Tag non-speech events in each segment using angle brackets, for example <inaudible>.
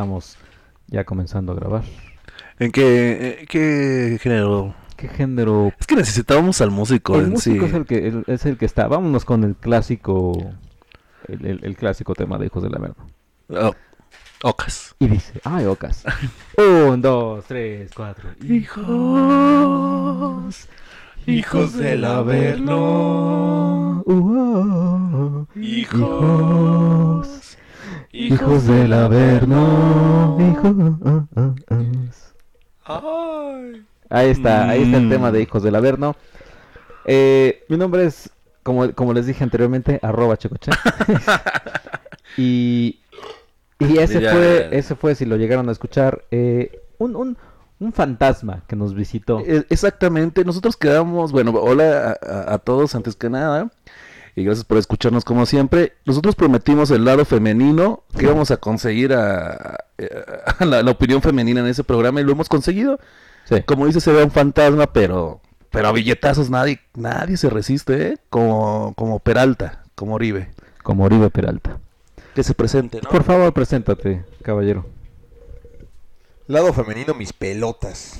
estamos ya comenzando a grabar. ¿En qué, eh, qué género? ¿Qué género? Es que necesitábamos al músico El en músico sí. es, el que, el- es el que está. Vámonos con el clásico. El, el- el clásico tema de Hijos del Averno. Oh, Ocas. Y dice: ¡Ay, ocas! <laughs> Un, dos, tres, cuatro. Hijos, hijos del Averno. Uh, Hijos, Hijos del Averno. Hijos. Ay. Ahí está, ahí está el Mm. tema de Hijos del Averno. Eh, mi nombre es, como, como les dije anteriormente, arroba checoche. <laughs> y, y ese Ya. fue, ese fue, si lo llegaron a escuchar, eh, un, un, un fantasma que nos visitó. Eh, Exactamente, nosotros quedamos, bueno, hola a, a- a todos antes que nada, y gracias por escucharnos como siempre. Nosotros prometimos el lado femenino, que íbamos a conseguir a, a la, la opinión femenina en ese programa y lo hemos conseguido. Sí. Como dice, se ve un fantasma, pero, pero a billetazos nadie, nadie se resiste, ¿eh? Como, como Peralta, como Oribe. Como Oribe Peralta. Que se presente, ¿no? Por favor, preséntate, caballero. Lado femenino, mis pelotas.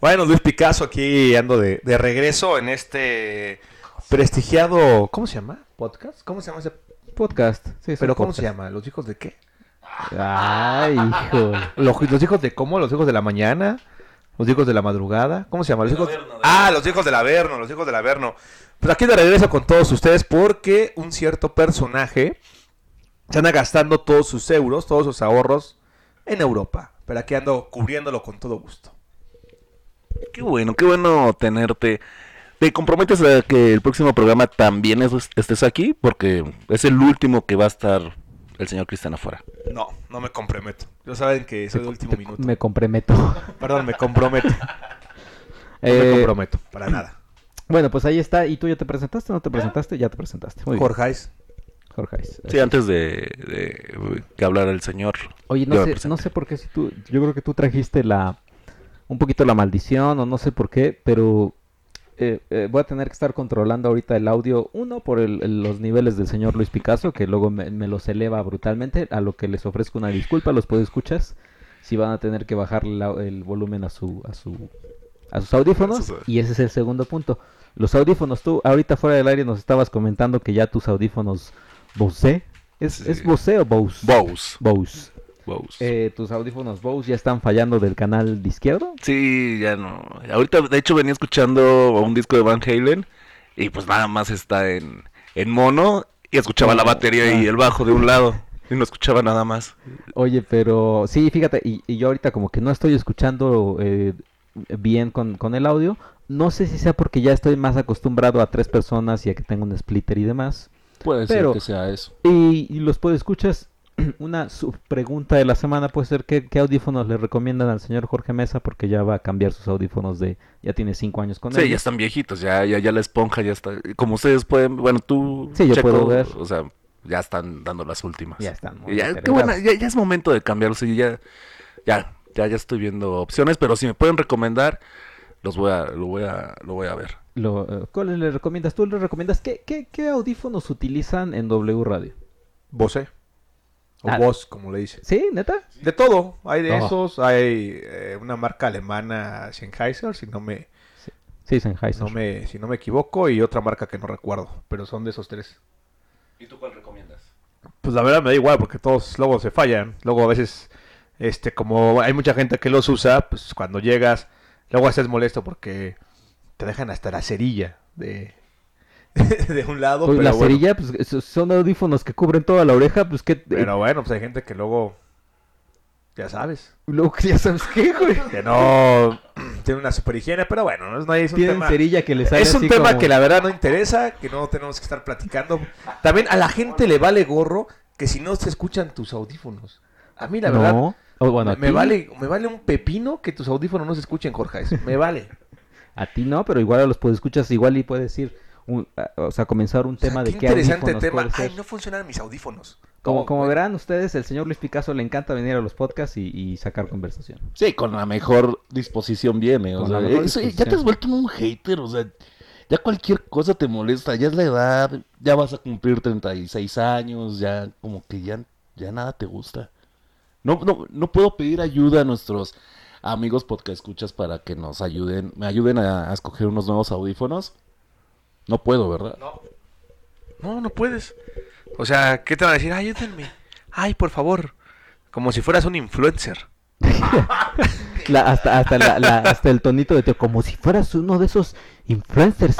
Bueno, Luis Picasso aquí ando de, de regreso en este prestigiado, ¿cómo se llama? ¿Podcast? ¿Cómo se llama ese? Podcast. Sí, ¿Pero cómo se llama? ¿Los hijos de qué? Ay, hijo. ¿Los, los hijos de cómo? ¿Los hijos de la mañana? ¿Los hijos de la madrugada? ¿Cómo se llama? Los hijos... Ah, los hijos del Averno, los hijos del Averno. Pues aquí de regreso con todos ustedes porque un cierto personaje se anda gastando todos sus euros, todos sus ahorros en Europa. Pero aquí ando cubriéndolo con todo gusto. Qué bueno, qué bueno tenerte. ¿Te comprometes a que el próximo programa también es- estés aquí? Porque es el último que va a estar el señor Cristian afuera. No, no me comprometo. Ya saben que soy de último Te- minuto. Me comprometo. <laughs> Perdón, me comprometo. No me Eh, comprometo, para nada. Bueno, pues ahí está. ¿Y tú ya te presentaste o no te presentaste? Ya te presentaste. Muy bien. Jorge, Jorge. Sí, antes de, de que hablara el señor. Oye, no sé, no sé por qué si tú, yo creo que tú trajiste la, un poquito la maldición o no sé por qué, pero eh, eh, voy a tener que estar controlando ahorita el audio, uno por el- el- los niveles del señor Luis Picasso, que luego me, me los eleva brutalmente, a lo que les ofrezco una disculpa, los puedo escuchar, si van a tener que bajar la- el volumen a su, a su, a sus audífonos, y ese es el segundo punto. Los audífonos, tú ahorita fuera del aire nos estabas comentando que ya tus audífonos Bose, ¿es, Sí. ¿es Bose o Bose? Bose. Bose. Bose. Eh, tus audífonos Bose ya están fallando del canal de izquierdo. Sí, ya no. Ahorita, de hecho, venía escuchando un disco de Van Halen y pues nada más está en, en mono y escuchaba la batería y el bajo de un lado y no escuchaba nada más. Oye, pero sí, fíjate, y, y yo ahorita como que no estoy escuchando eh, bien con, con el audio. No sé si sea porque ya estoy más acostumbrado a tres personas y a que tengo un splitter y demás. Puede ser que sea eso. Y, y los puedo escuchas. <clears throat> Una pregunta de la semana puede ser ¿qué, qué audífonos le recomiendan al señor Jorge Mesa porque ya va a cambiar sus audífonos de ya tiene cinco años con Sí, ellos. ya están viejitos, ya, ya, ya la esponja ya está. Como ustedes pueden, bueno, tú, Sí, yo puedo ver. o sea, ya están dando las últimas. Ya están muy ya, qué buena, ya, ya es momento de cambiarlos y ya, ya, ya, ya estoy viendo opciones, pero si me pueden recomendar, los voy a, lo voy a, lo voy a ver. Lo, eh, ¿Cuáles le recomiendas? ¿Tú le recomiendas qué, qué, qué audífonos utilizan en W Radio? Bose. O Ah. Boss, como le dicen. ¿Sí? ¿Neta? De todo. Hay de esos. Hay eh, una marca alemana, Sennheiser, si no me, Sí, Sennheiser. no me, si no me equivoco, y otra marca que no recuerdo. Pero son de esos tres. ¿Y tú cuál recomiendas? Pues la verdad me da igual, porque todos luego se fallan. Luego a veces, este, como hay mucha gente que los usa, pues cuando llegas, luego haces molesto porque te dejan hasta la cerilla de, <laughs> de un lado. Pues pero la bueno. cerilla, pues son audífonos que cubren toda la oreja, pues que... Pero bueno, pues hay gente que luego, ya sabes, luego ya sabes qué, güey. que no <clears throat> tiene una super higiene, pero bueno, no es, no es un Tienen tema, cerilla que les sale es un así tema como- que la verdad no interesa, que no tenemos que estar platicando. También a la gente le vale gorro que si no se escuchan tus audífonos. A mí la verdad No. O bueno, me, vale me vale un pepino que tus audífonos no se escuchen, Jorge. eso Me vale. <laughs> A ti no, pero igual a los puedes escuchas igual y puedes ir, un- o sea, comenzar un O sea, tema de qué qué interesante tema. Ay, no funcionan mis audífonos. Como, como bueno. verán ustedes, el señor Luis Picasso le encanta venir a los podcasts y, y sacar conversación. Sí, con la mejor disposición viene. O sea, ya te has vuelto un hater, o sea, ya cualquier cosa te molesta, ya es la edad, ya vas a cumplir 36 años, ya como que ya ya nada te gusta. No, no, no puedo pedir ayuda a nuestros amigos podcast escuchas para que nos ayuden, me ayuden a, a escoger unos nuevos audífonos. No puedo, ¿verdad? No. No, no puedes. O sea, ¿qué te van a decir? Ayúdenme. Ay, por favor. Como si fueras un influencer. <laughs> La- hasta, hasta, la- la- hasta el tonito de tío, como si fueras uno de esos influencers.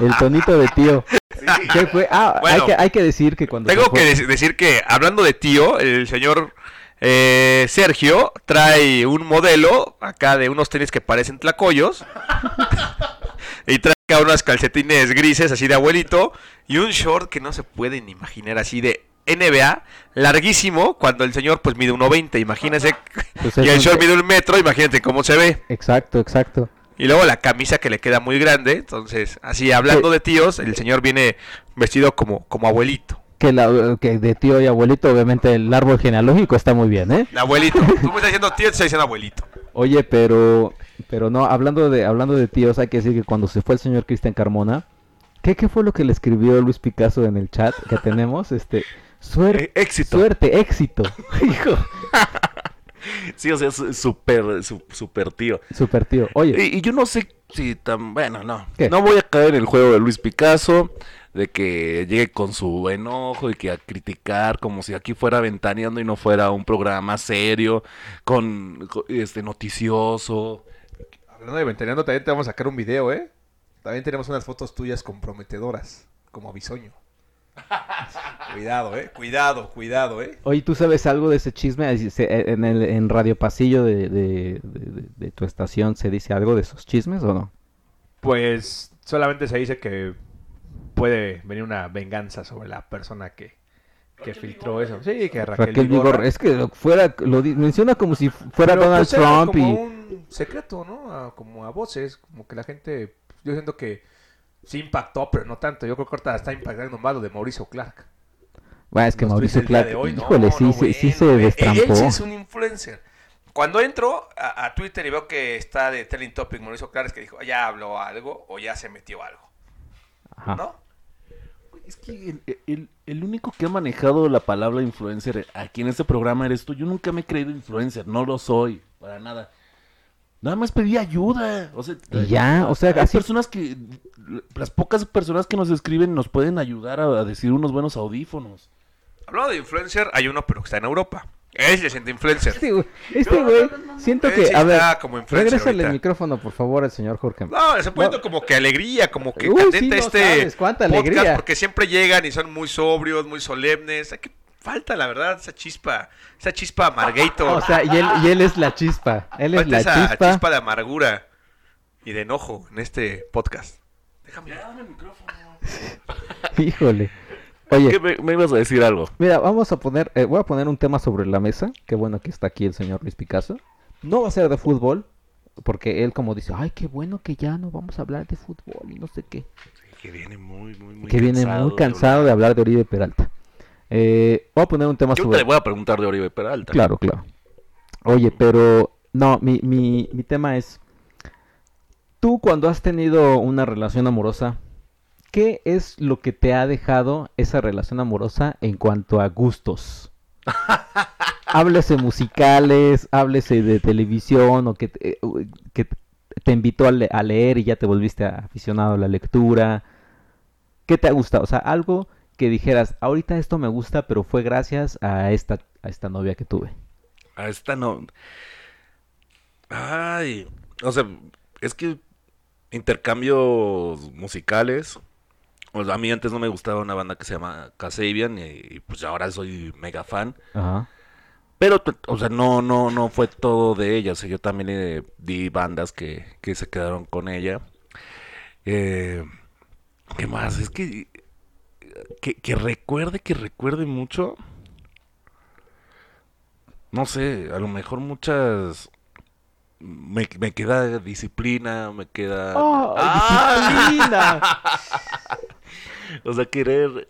El tonito de tío. ¿Qué fue? Ah, Bueno. hay, que, hay que decir que cuando... Tengo fue- que dec- decir que, hablando de tío, el señor eh, Sergio trae un modelo acá de unos tenis que parecen tlacoyos. <laughs> y trae unas calcetines grises así de abuelito. Y un short que no se pueden imaginar así de NBA, larguísimo, cuando el señor pues mide 1.20. Imagínense. Pues <laughs> y el short mide un metro, imagínate cómo se ve. Exacto, exacto. Y luego la camisa que le queda muy grande. Entonces, así hablando de tíos, el señor viene vestido como, como abuelito. Que, la, que de tío y abuelito, obviamente el árbol genealógico está muy bien, ¿eh? Abuelito. Tú me estás diciendo tío, te estás diciendo abuelito. Oye, pero pero no, hablando de hablando de tíos, hay que decir que cuando se fue el señor Cristian Carmona, ¿qué, ¿qué fue lo que le escribió Luis Picasso en el chat que tenemos? Este, suerte, Eh, éxito. suerte, éxito. <laughs> Hijo, Sí, o sea, súper, su- súper tío. super tío. Oye, Y, y yo no sé si tan... Bueno, no. ¿Qué? No voy a caer en el juego de Luis Picasso, de que llegue con su enojo y que a criticar como si aquí fuera ventaneando y no fuera un programa serio, con, con- este noticioso. Hablando de ventaneando, también te vamos a sacar un video, ¿eh? También tenemos unas fotos tuyas comprometedoras, como bisoño. <laughs> cuidado, ¿eh? Cuidado, cuidado, ¿eh? oye, ¿tú sabes algo de ese chisme? Se- En, el, en Radio Pasillo de, de- de- de tu estación se dice algo de esos chismes o no? Pues solamente se dice que puede venir una venganza sobre la persona que, que filtró eso. Sí, que Raquel, Raquel. Vigorra, es que fuera, lo menciona como si fuera Pero, Donald pues, Trump como y... un secreto, ¿no? A- como a voces, como que la gente, yo siento que sí impactó, pero no tanto. Yo creo que ahorita está impactando más lo de Mauricio Clark. Bueno, es que Nos Mauricio Clark, de hoy, no, híjole, sí, no, se- sí bueno, se güey. destrampó. Él sí es un influencer. Cuando entro a, a Twitter y veo que está de Telling Topic Mauricio Clark, es que dijo, ya habló algo o ya se metió algo, Ajá. ¿no? Es que el, el- el único que ha manejado la palabra influencer aquí en este programa eres tú. Yo nunca me he creído influencer, no lo soy, para nada. Nada más pedí ayuda. O sea, Y ya, o sea, hay así- personas que, las pocas personas que nos escriben nos pueden ayudar a, a decir unos buenos audífonos. Hablando de influencer, hay uno pero que está en Europa. Él se siente influencer. Este güey, este güey, siento que, sí a ver, como el micrófono, por favor, al señor Jorge. No, se poniendo No. como que alegría, como que Uy, candente sí, no este sabes cuánta podcast, alegría. porque siempre llegan y son muy sobrios, muy solemnes. Hay que falta, la verdad, esa chispa, esa chispa amargator. O sea, y él, y él es la chispa, él es falta la esa chispa. chispa de amargura y de enojo en este podcast. <laughs> Híjole. ¿Qué Oye, me, me ibas a decir algo? mira, vamos a poner, eh, voy a poner un tema sobre la mesa. Qué bueno que está aquí el señor Luis Picasso. No va a ser de fútbol, porque él como dice, ay, qué bueno que ya no vamos a hablar de fútbol y no sé qué. Que viene muy, muy, muy que viene muy cansado de hablar de Oribe Peralta. Eh, voy a poner un tema Yo sobre... te voy a preguntar de Oribe Peralta. Claro, claro. Oye, pero no, mi, mi, mi tema es, tú cuando has tenido una relación amorosa, ¿qué es lo que te ha dejado esa relación amorosa en cuanto a gustos? <laughs> háblese musicales, háblese de televisión o que te, eh, que te invitó a, le- a leer y ya te volviste aficionado a la lectura. ¿Qué te ha gustado? O sea, algo que dijeras, ahorita esto me gusta, pero fue gracias a esta, a esta novia que tuve. A esta no. Ay, o sea, es que intercambios musicales. O sea, a mí antes no me gustaba una banda que se llama Kasabian y, y, pues ahora soy mega fan. Ajá. Pero, o sea, no, no, no fue todo de ella. O sea, yo también eh, vi bandas que, que se quedaron con ella. Eh, ¿Qué más? Es que, que que recuerde, que recuerde mucho. No sé, a lo mejor muchas. Me, me queda disciplina, me queda. ¡Oh, ¡Ah! disciplina! <laughs> O sea, querer.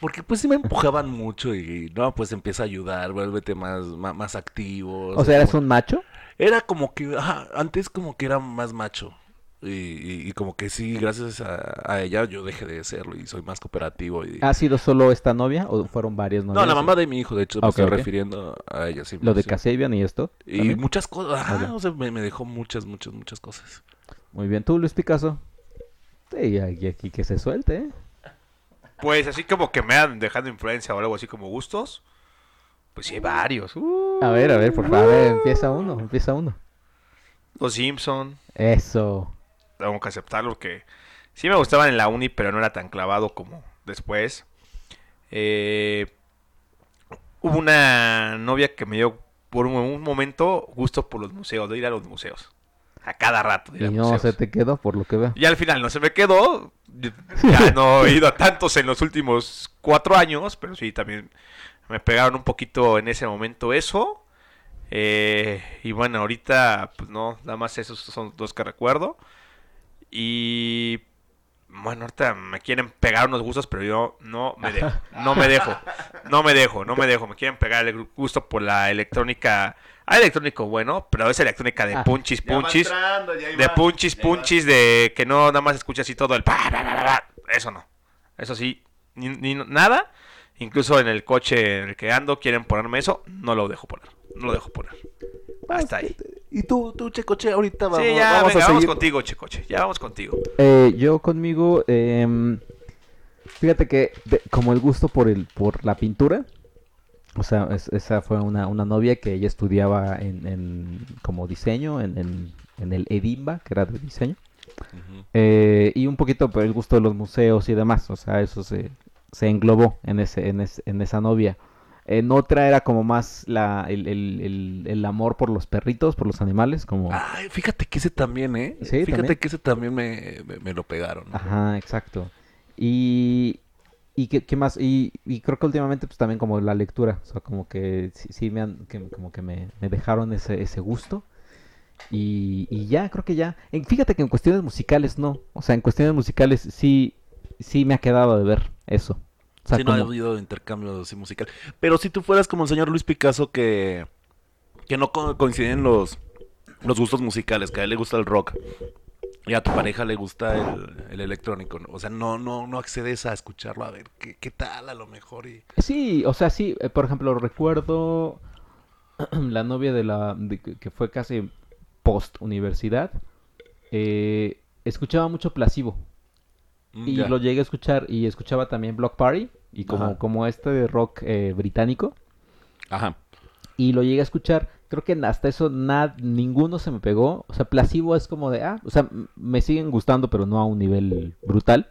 Porque pues sí me empujaban mucho y no, pues empieza a ayudar, vuélvete más, más, más activo. O sea, ¿eres como- un macho? Era como que, ajá, antes como que era más macho. Y, y- y como que sí, gracias a, a ella yo dejé de serlo y soy más cooperativo. Y... ¿Ha sido solo esta novia o fueron varias novias? no, la mamá de mi hijo, de hecho, me estoy refiriendo a ella. Sí, Lo de. Casabian y esto. Y también. muchas cosas, ajá, Ok. o sea, me, me dejó muchas, muchas, muchas cosas. Muy bien, tú, Luis Picasso. Sí, aquí, aquí que se suelte, ¿eh? Pues así como que me han dejado influencia o algo así como gustos. Pues sí, hay varios. Uh, A ver, a ver, por favor, ver, empieza uno, empieza uno. Los Simpson. Eso. Tengo que aceptarlo que sí me gustaban en la uni, pero no era tan clavado como después. Eh, hubo una novia que me dio por un, un momento gusto por los museos, de ir a los museos. A cada rato. de ir Y a no museos. se te quedó, por lo que veo. Y al final no se me quedó. Ya no he ido a tantos en los últimos cuatro años, pero sí, también me pegaron un poquito en ese momento eso. Eh, y bueno, ahorita, pues no, nada más esos son dos que recuerdo. Y bueno, ahorita me quieren pegar unos gustos, pero yo no me dejo. <laughs> No me dejo. No me dejo, no me dejo. Me quieren pegar el gusto por la electrónica. Hay electrónico bueno, pero es electrónica de Ah. punchis, punchis de punchis, punchis, de que no nada más escuchas así todo el pa, pa, pa, pa, pa. Eso no. Eso sí, ni, ni nada. Incluso en el coche en el que ando quieren ponerme eso, no lo dejo poner. No lo dejo poner. Hasta ahí. Y tú, tú, Checoche, ahorita vamos, Sí, ya, vamos venga, a vamos seguir. contigo, Checoche. Ya vamos contigo. Eh, yo conmigo, em, fíjate que de- como el gusto por el por la pintura, o sea, es- esa fue una, una novia que ella estudiaba en, en- como diseño en, en, en el Edimba, que era de diseño, eh, y un poquito por el gusto de los museos y demás, o sea, eso se, se englobó en ese, en, ese- en esa novia. En otra era como más la, el, el- el- el amor por los perritos, por los animales, como... Ay, fíjate que ese también, ¿eh? Sí, fíjate también. que ese también me, me, me lo pegaron. ¿no? Ajá, exacto. Y, y qué, qué más, y, y creo que últimamente pues también como la lectura, o sea, como que sí, sí me han, que, como que me, me dejaron ese, ese gusto. Y, y ya, creo que ya. En- fíjate que en cuestiones musicales no, o sea, en cuestiones musicales sí, sí me ha quedado de ver eso. O sea, sí, no ha habido intercambio así musical. Pero si tú fueras como el señor Luis Picasso que, que no co- coinciden los, los gustos musicales, que a él le gusta el rock y a tu pareja le gusta el, el electrónico, ¿no? o sea, no, no, no accedes a escucharlo, a ver qué, qué tal a lo mejor. Y... Sí, o sea, sí, eh, por ejemplo, recuerdo <clears throat> la novia de la de que fue casi post universidad, eh, escuchaba mucho Mm, y ya. lo llegué a escuchar y escuchaba también Block Party y como, Ajá. como este de rock eh, británico Ajá. y lo llegué a escuchar, creo que hasta eso nada, ninguno se me pegó, o sea, Placebo es como de, ah, o sea, me siguen gustando pero no a un nivel brutal.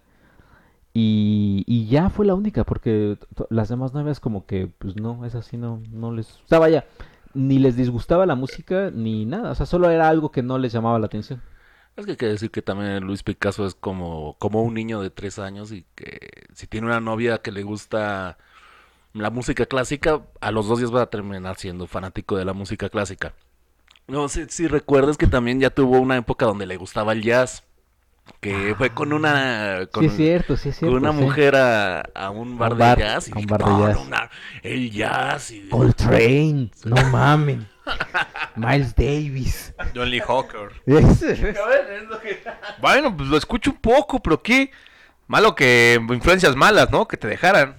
Y, y ya fue la única, porque las demás novias como que, pues no, es así, no, no les... O sea, vaya, ni les disgustaba la música ni nada, o sea, solo era algo que no les llamaba la atención. Es que hay que decir que también Luis Picasso es como, como un niño de tres años y que si tiene una novia que le gusta la música clásica, a los dos días va a terminar siendo fanático de la música clásica. No sé si recuerdas que también ya tuvo una época donde le gustaba el jazz, que fue con una con, sí, es cierto, sí, es con cierto. una sí. mujer a, a un bar, bar, de jazz y un bar de "No, jazz". una- el jazz y Coltrane, no mames. Miles Davis. John Lee Hawker. Bueno, pues lo escucho un poco, pero qué malo que influencias malas, ¿no? Que te dejaran.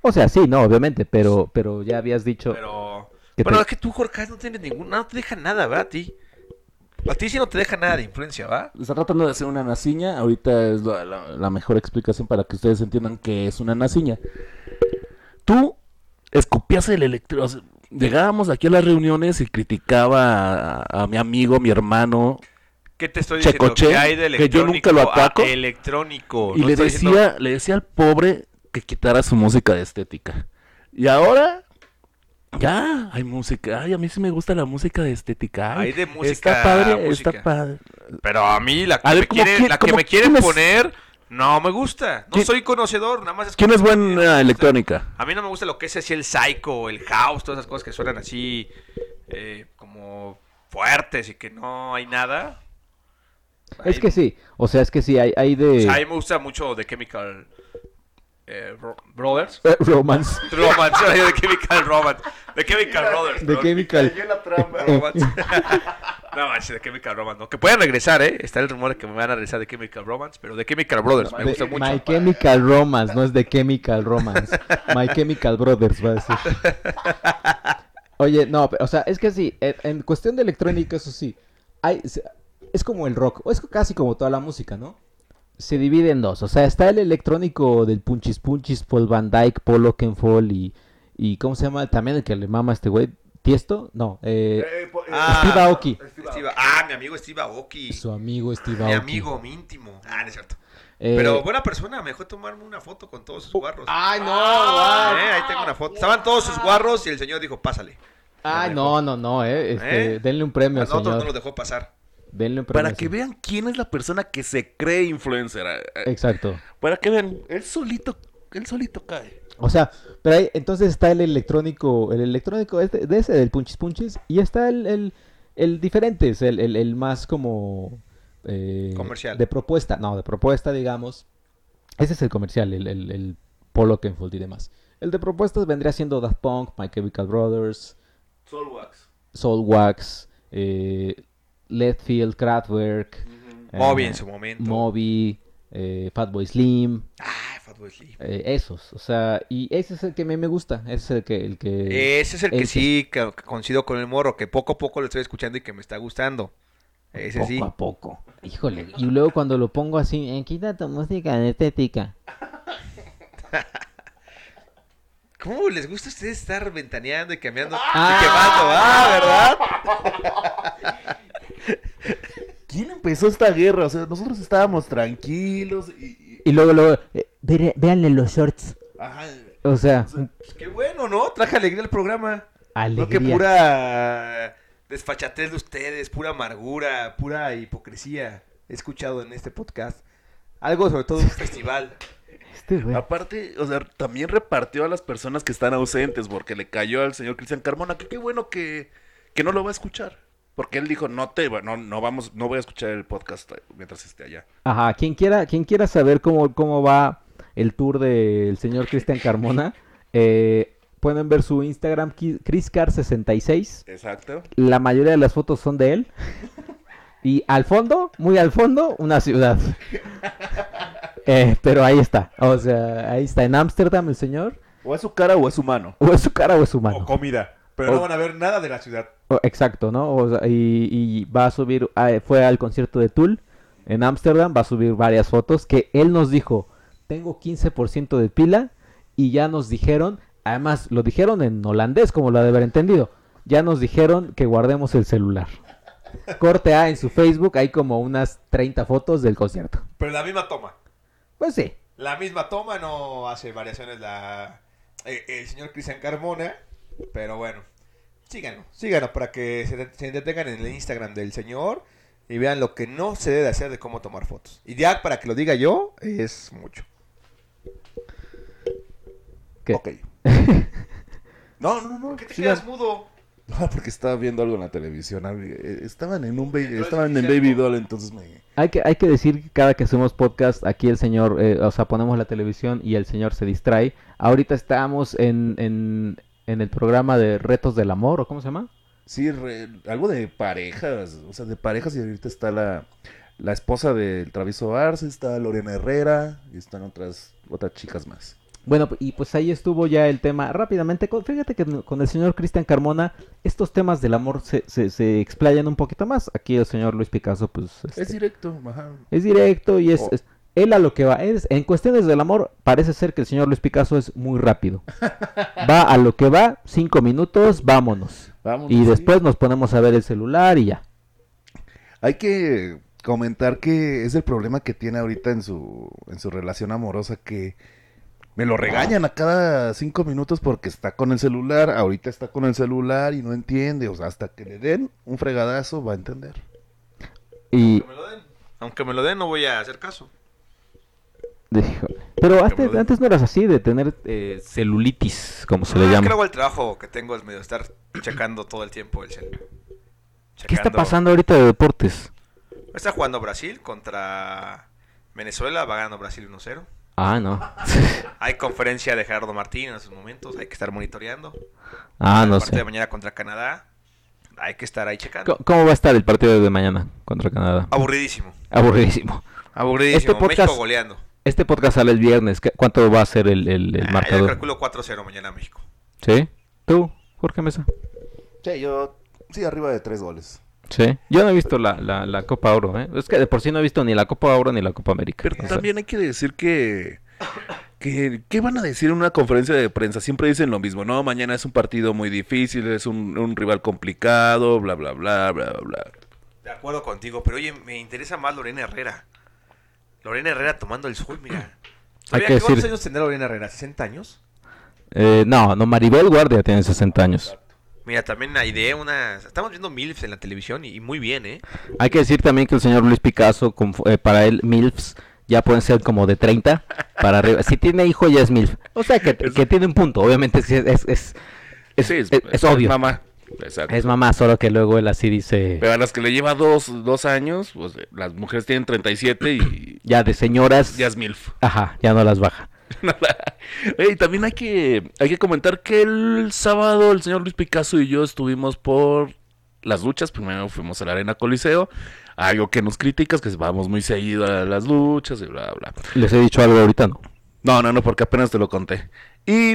O sea, sí, no, obviamente, pero, pero ya habías dicho. Pero. Que Bueno, te- es que tú, Jorge, no tienes ninguna. No te deja nada, ¿verdad? A ti. A ti sí no te deja nada de influencia, ¿va? Está tratando de hacer una naciña. Ahorita es la, la- la mejor explicación para que ustedes entiendan qué es una naciña. Tú escupías el electro. Llegábamos aquí a las reuniones y criticaba a, a mi amigo, mi hermano. ¿Qué te estoy diciendo? Checoche, que hay de que yo nunca lo ataco. electrónico. Y No le decía, diciendo- le decía al pobre que quitara su música de estética. Y ahora. Ya, hay música. Ay, a mí sí me gusta la música de estética. Ay, Hay de música Está padre, música. está padre. Pero a mí la que, A ver, me, ¿cómo quieren, quién- la que me quieren poner no me gusta. No ¿Quién- soy conocedor, nada más ¿Quién es buena y no me gusta. electrónica? A mí no me gusta lo que es así el psycho, el house, todas esas cosas que suenan así eh, como fuertes y que no hay nada. Es que sí, o sea, es que sí, hay, hay o de. sea, a mí me gusta mucho The Chemical eh, Bro- Brothers. Eh, Romance. <laughs> Romance, <laughs> The Chemical Romance. The Chemical Brothers. The perdón. Chemical. Romance. <laughs> No, manches, de Chemical Romance, no. Que pueden regresar, ¿eh? Está el rumor de que me van a regresar de Chemical Romance, pero de Chemical Brothers me gusta mucho. My Chemical Romance, no es de Chemical Romance. My Chemical Brothers va a decir. Oye, no, pero, o sea, es que sí, en, en cuestión de electrónica, eso sí. Hay, es como el rock, o es casi como toda la música, ¿no? Se divide en dos. O sea, está el electrónico del Punchis Punchis, Paul Van Dyke, Paul Oakenfold y, y. ¿Cómo se llama? También el que le mama a este güey. ¿Tiesto? No, eh, Steve Aoki. Steve- ah, mi amigo Steve Aoki. su amigo Steve Mi Aoki. amigo, mi íntimo. Ah, no es cierto. Eh, Pero buena persona, me dejó tomarme una foto con todos sus guarros. ¡Ay, no! Ah, eh, ahí tengo una foto. Estaban todos sus guarros y el señor dijo, pásale. Ay, no, no, no, eh. Este, ¿Eh? Denle un premio, A nosotros no nos dejó pasar. Denle un premio. Para que vean quién es la persona que se cree influencer. eh, eh, Exacto. Para que vean, él solito, él solito cae. O sea, pero ahí entonces está el electrónico, el electrónico este, de ese, del Punchis Punchis, y está el, el, el diferente, es el, el, el más como... eh, Comercial. De propuesta, no, de propuesta, digamos. Ese es el comercial, el, el, el Paul Oakenfold y demás. El de propuestas vendría siendo Daft Punk, My Chemical Brothers, Soulwax. Soulwax, eh, Letfield, Kraftwerk, eh, Moby en su momento. Moby, eh, Fatboy Slim, Ah, Fatboy Slim. eh, esos, o sea, y ese es el que a mí me gusta, ese es el que, el que... Ese es el que sí que, coincido con el morro, que poco a poco lo estoy escuchando y que me está gustando. Ese poco sí. a poco. Híjole, y luego cuando lo pongo así, eh, quita tu música de estética. <laughs> ¿Cómo les gusta a ustedes estar ventaneando y cambiando Ah. y quemando? Ah, ¿verdad? <laughs> ¿Quién empezó esta guerra? O sea, nosotros estábamos tranquilos y... y- luego, luego, eh, véanle los shorts. ajá, O sea, Pues qué bueno, ¿no? Traje alegría al programa. No que alegría. pura desfachatez de ustedes, pura amargura, pura hipocresía. He escuchado en este podcast. Algo sobre todo un <laughs> festival. Este güey. Aparte, o sea, también repartió a las personas que están ausentes porque le cayó al señor Cristian Carmona, que qué bueno que, que no lo va a escuchar. Porque él dijo, no te, no, no vamos, no voy a escuchar el podcast mientras esté allá. Ajá, quien quiera, quien quiera saber cómo, cómo va el tour del señor Cristian Carmona, <laughs> eh, pueden ver su Instagram, Ki- ChrisCar66. Exacto. La mayoría de las fotos son de él. <laughs> Y al fondo, muy al fondo, una ciudad. <laughs> Eh, pero ahí está. O sea, ahí está en Ámsterdam el señor. O es su cara o es su mano. O es su cara o es su mano. comida. Pero O- no van a ver nada de la ciudad. Exacto, ¿no? O sea, y, y va a subir, ah, fue al concierto de Tool en Ámsterdam, va a subir varias fotos que él nos dijo, tengo 15% de pila y ya nos dijeron, además lo dijeron en holandés como lo ha de haber entendido, ya nos dijeron que guardemos el celular. Corte A en su Facebook, hay como unas 30 fotos del concierto. Pero la misma toma. Pues sí, La misma toma no hace variaciones la eh, el señor Cristian Carmona. Pero bueno, síganlo, síganlo para que se, se detengan en el Instagram del señor y vean lo que no se debe hacer de cómo tomar fotos. Y ya para que lo diga yo, es mucho. ¿qué? Ok. <laughs> No, no, no. ¿Qué te sigan. quedas mudo? No, porque estaba viendo algo en la televisión. eh, Estaban en un baby, Entonces, estaban en Baby. Doll, entonces me... Hay que, hay que decir que cada que hacemos podcast, aquí el señor, eh, o sea, ponemos la televisión y el señor se distrae. Ahorita estamos en, en, en el programa de Retos del Amor, ¿o cómo se llama? Sí, re- algo de parejas, o sea, de parejas y ahorita está la, la esposa del Travieso Arce, está Lorena Herrera y están otras otras chicas más. Bueno, y pues ahí estuvo ya el tema. Rápidamente, con- fíjate que con el señor Cristian Carmona, estos temas del amor se, se, se explayan un poquito más. Aquí el señor Luis Picasso, pues... este, Es directo, ajá. Es directo y es, Oh. es- él a lo que va. Es, en cuestiones del amor, parece ser que el señor Luis Picasso es muy rápido. <laughs> Va a lo que va, cinco minutos, vámonos. Vámonos, Y sí. después nos ponemos a ver el celular y ya. Hay que comentar que es el problema que tiene ahorita en su, en su relación amorosa que me lo regañan a cada cinco minutos porque está con el celular, ahorita está con el celular y no entiende, o sea, hasta que le den un fregadazo va a entender. Y me lo den. Aunque me lo den, no voy a hacer caso. Pero antes, antes no eras así de tener eh, celulitis, como se Ah, le que llama. luego el trabajo que tengo es medio estar checando todo el tiempo el cel. ¿Qué está pasando ahorita de deportes? Está jugando Brasil contra Venezuela, va ganando Brasil 1-0. Ah, no. <laughs> Hay conferencia de Gerardo Martín en esos momentos, hay que estar monitoreando. ah, no el partido de sé. mañana contra Canadá. hay que estar ahí checando. ¿Cómo, cómo va a estar el partido de mañana contra Canadá? Aburridísimo. Aburridísimo. Aburridísimo. Este podcast- México goleando. Este podcast sale el viernes. ¿Qué- ¿Cuánto va a ser el, el- el Ah, yo marcador? calculo 4-0 mañana a México. ¿Sí? ¿Tú, Jorge Mesa? Sí, yo... Sí, arriba de tres goles. Sí. Yo no he visto la, la, la Copa Oro, ¿eh? Es que de por sí no he visto ni la Copa Oro ni la Copa América. Pero O sea, también hay que decir que, que... ¿Qué van a decir en una conferencia de prensa? Siempre dicen lo mismo, ¿no? Mañana es un partido muy difícil, es un, un rival complicado, bla, bla, bla, bla, bla. De acuerdo contigo, pero oye, me interesa más Lorena Herrera. Lorena Herrera tomando el sol, mira. Hay ¿Sabía que ¿Cuántos decir- años tendrá Lorena Herrera? ¿60 años? eh, no, no, Maribel Guardia tiene 60 años. Mira, también Aide, una... Estamos viendo MILFs en la televisión y, y muy bien, ¿eh? Hay que decir también que el señor Luis Picasso, conf- eh, para él, MILFs ya pueden ser como de 30 para arriba. Si tiene hijo, ya es MILF. O sea, que, que tiene un punto. Obviamente es, es, es, es, Sí, es- es obvio. Mamá. Exacto. Es mamá, solo que luego él así dice, Pero a las que le lleva dos, dos años, pues eh, las mujeres tienen 37 y <clears throat> ya de señoras, ya es MILF. ajá, ya no las baja. <laughs> Y también hay que, hay que comentar que el sábado el señor Luis Picasso y yo estuvimos por las luchas. Primero fuimos a la Arena Coliseo. Algo que nos criticas, que vamos muy seguido a las luchas y bla, bla. Les he dicho algo ahorita, ¿no? No, no, no, porque apenas te lo conté. Y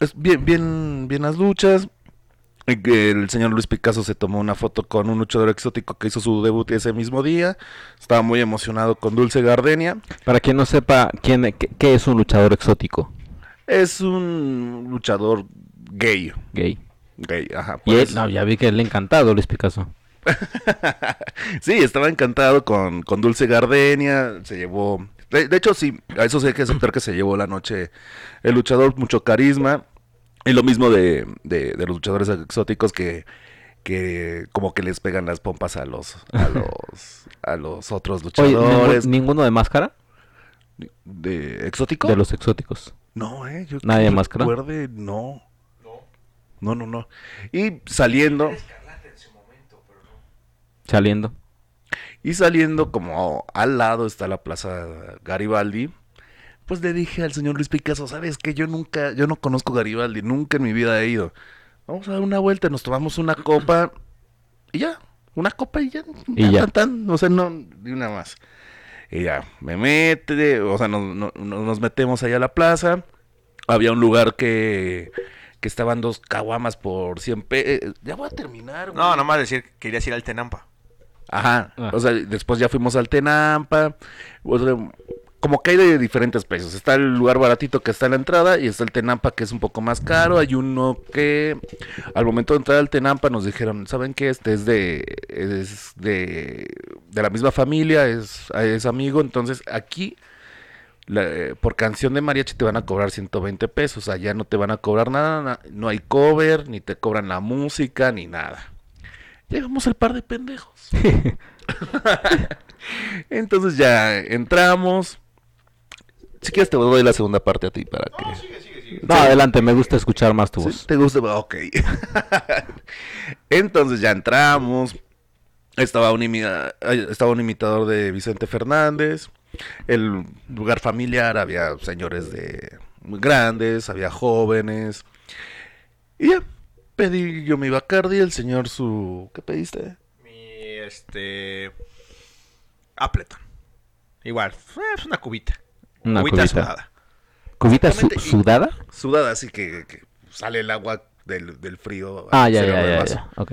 es bien, bien, bien las luchas. El señor Luis Picasso se tomó una foto con un luchador exótico que hizo su debut ese mismo día. Estaba muy emocionado con Dulce Gardenia. Para quien no sepa quién, qué, qué es un luchador exótico Es un luchador gay. gay. Gay, ajá. Y por él, eso. no, ya vi que él le encantado, Luis Picasso. <laughs> sí, estaba encantado con, con Dulce Gardenia. Se llevó. De, de hecho, sí, a eso sí hay que aceptar que se llevó la noche el luchador, mucho carisma. Y lo mismo de, de, de los luchadores exóticos que, que como que les pegan las pompas a los a <laughs> los a los otros luchadores ¿ningún- ¿ninguno de máscara? de exótico De los exóticos. no eh yo ¿Nadie de máscara? recuerde, no no no no y saliendo Saliendo. Y saliendo como al lado está la Plaza Garibaldi, pues le dije al señor Luis Picasso, ¿sabes qué? Yo nunca, yo no conozco Garibaldi, nunca en mi vida he ido. Vamos a dar una vuelta, nos tomamos una copa y ya, una copa y ya. Y ya. tan, tan, o sea, no, ni una más. Y ya, me mete, o sea, nos, no- no- nos metemos allá a la plaza. Había un lugar que, que estaban dos caguamas por 100 pesos. Ya voy a terminar, No, güey. nomás decir que querías ir al Tenampa. Ajá, Ah. o sea, después ya fuimos al Tenampa, o sea, como que hay de diferentes precios. Está el lugar baratito que está en la entrada y está el Tenampa que es un poco más caro. Hay uno que al momento de entrar al Tenampa nos dijeron, ¿saben qué? Este es de es de, de la misma familia, es, es amigo, entonces aquí la- por canción de mariachi te van a cobrar 120 pesos, allá no te van a cobrar nada, na- no hay cover, ni te cobran la música, ni nada. Llegamos el par de pendejos. <laughs> <laughs> Entonces ya entramos. Si quieres te doy la segunda parte a ti para que... No, adelante, me gusta escuchar más tu ¿Sí? voz. ¿Te gusta? Ok. <laughs> Entonces ya entramos. Estaba un, imi- ay, estaba un imitador de Vicente Fernández. El lugar familiar, había señores de muy grandes, había jóvenes. Y ya, pedí yo mi Bacardi, el señor su... ¿Qué pediste? Mi, este... Appleton. Igual, eh, es una cubita. Una cubita, cubita. sudada. ¿Cubita su- sudada? Sudada, así que, que sale el agua del, del frío. Ah, ya, ya, ya, vaso. ya. Ok.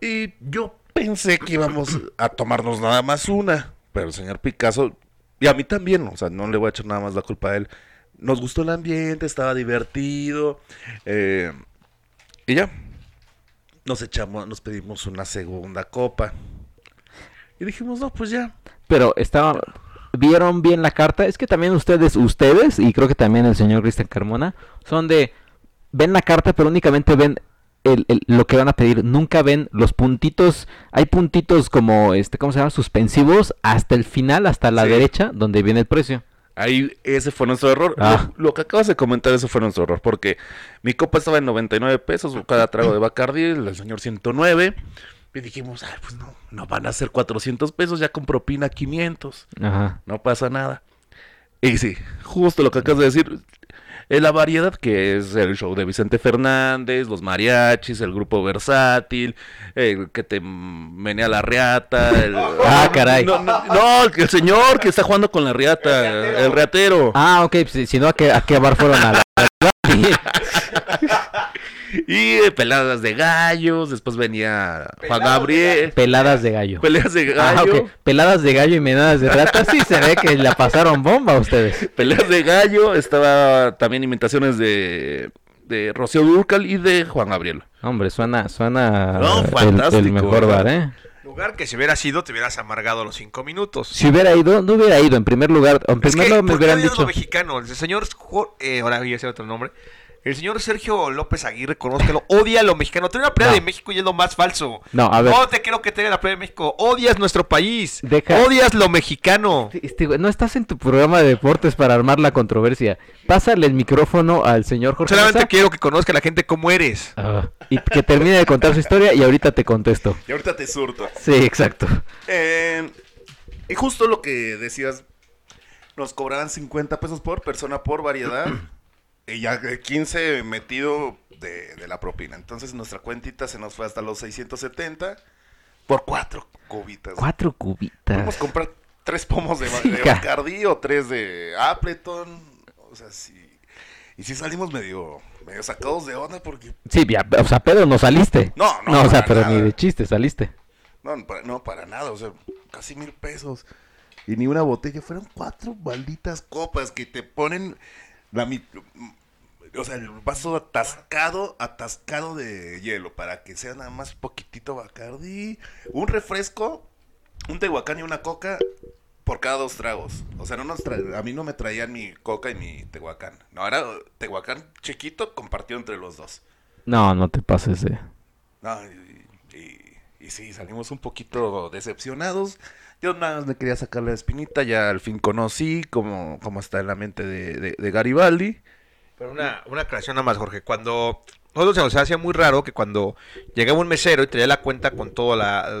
Y yo pensé que íbamos a tomarnos nada más una, pero el señor Picasso, y a mí también, o sea, no le voy a echar nada más la culpa a él. Nos gustó el ambiente, estaba divertido, eh, y ya, nos echamos, nos pedimos una segunda copa. Y dijimos, no, pues ya. Pero estaba... ¿Vieron bien la carta? Es que también ustedes, ustedes, y creo que también el señor Cristian Carmona, son de... Ven la carta, pero únicamente ven el, el- lo que van a pedir. Nunca ven los puntitos. Hay puntitos como, este, ¿cómo se llama? Suspensivos hasta el final, hasta la Sí. derecha, donde viene el precio. Ahí ese fue nuestro error. Ah. Lo, lo que acabas de comentar, eso fue nuestro error. Porque mi copa estaba en 99 pesos, cada trago de Bacardi, el señor 109. Y dijimos, ay, pues no, no van a ser 400 pesos, ya con propina 500. Ajá. No pasa nada. Y sí, justo lo que acabas de decir. eh, la variedad que es el show de Vicente Fernández, los mariachis, el grupo versátil, el que te menea la riata. El, <laughs> Ah, caray. No, no, no, el señor que está jugando con la riata, el reatero. Ah, ok, pues, si- si no, ¿a qué, a qué bar fueron a la... <laughs> <laughs> Y eh, peladas de gallos, después venía Juan Gabriel. Peladas de gallo. Peleas de Ah, gallo. Peladas de gallo y menadas de rata. Sí se ve que la pasaron bomba a ustedes. <laughs> Peleas de gallo, estaba también imitaciones de, de Rocío Dúrcal y de Juan Gabriel. Hombre, suena, suena No, el- el, fantástico, mejor ¿verdad? bar, ¿eh? Lugar que si hubieras ido, te hubieras amargado los cinco minutos. Si hubiera ido, no hubiera ido. En primer lugar, en Es primer que, lugar me ¿por qué hubieran dicho... mexicano? El señor, eh, ahora voy a decir otro nombre. El señor Sergio López Aguirre, conózcalo, odia lo mexicano. Tiene una playa No. de México y es lo más falso. No, a ver. No te quiero que tenga la playa de México. Odias nuestro país. Deja- Odias lo mexicano. Este, güey, no estás en tu programa de deportes para armar la controversia. Pásale el micrófono al señor Jorge Solamente Mesa, quiero que conozca a la gente cómo eres. ah, y que termine de contar su historia y ahorita te contesto. Y ahorita te surto. Sí, exacto. Eh, y justo lo que decías, nos cobraban 50 pesos por persona por variedad. Y ya eh, 15 metido de, de la propina. Entonces nuestra cuentita se nos fue hasta los 670 por cuatro cubitas. Cuatro Podemos cubitas. comprar tres pomos de, Sí, de o tres de Appleton. O sea, sí. Y sí salimos medio, medio sacados de onda porque... Sí, ya, o sea, Pedro, no saliste. No, no, No, o sea, pero nada. ni de chiste saliste. No, para, no, para nada, o sea, casi mil pesos. Y ni una botella, fueron cuatro malditas copas que te ponen la o sea, el vaso atascado, atascado de hielo, para que sea nada más poquitito Bacardí, un refresco, un tehuacán y una coca por cada dos tragos. O sea, no nos tra- a mí no me traían mi coca y mi tehuacán. No, era tehuacán chiquito compartido entre los dos. No, no te pases de... No, y, y- y sí, salimos un poquito decepcionados. Yo nada más le quería sacar la espinita, ya al fin conocí cómo, cómo está en la mente de, de- de Garibaldi. Pero una, una aclaración nada más, Jorge. Cuando nosotros se nos hacía muy raro que cuando llegaba un mesero y traía la cuenta con todos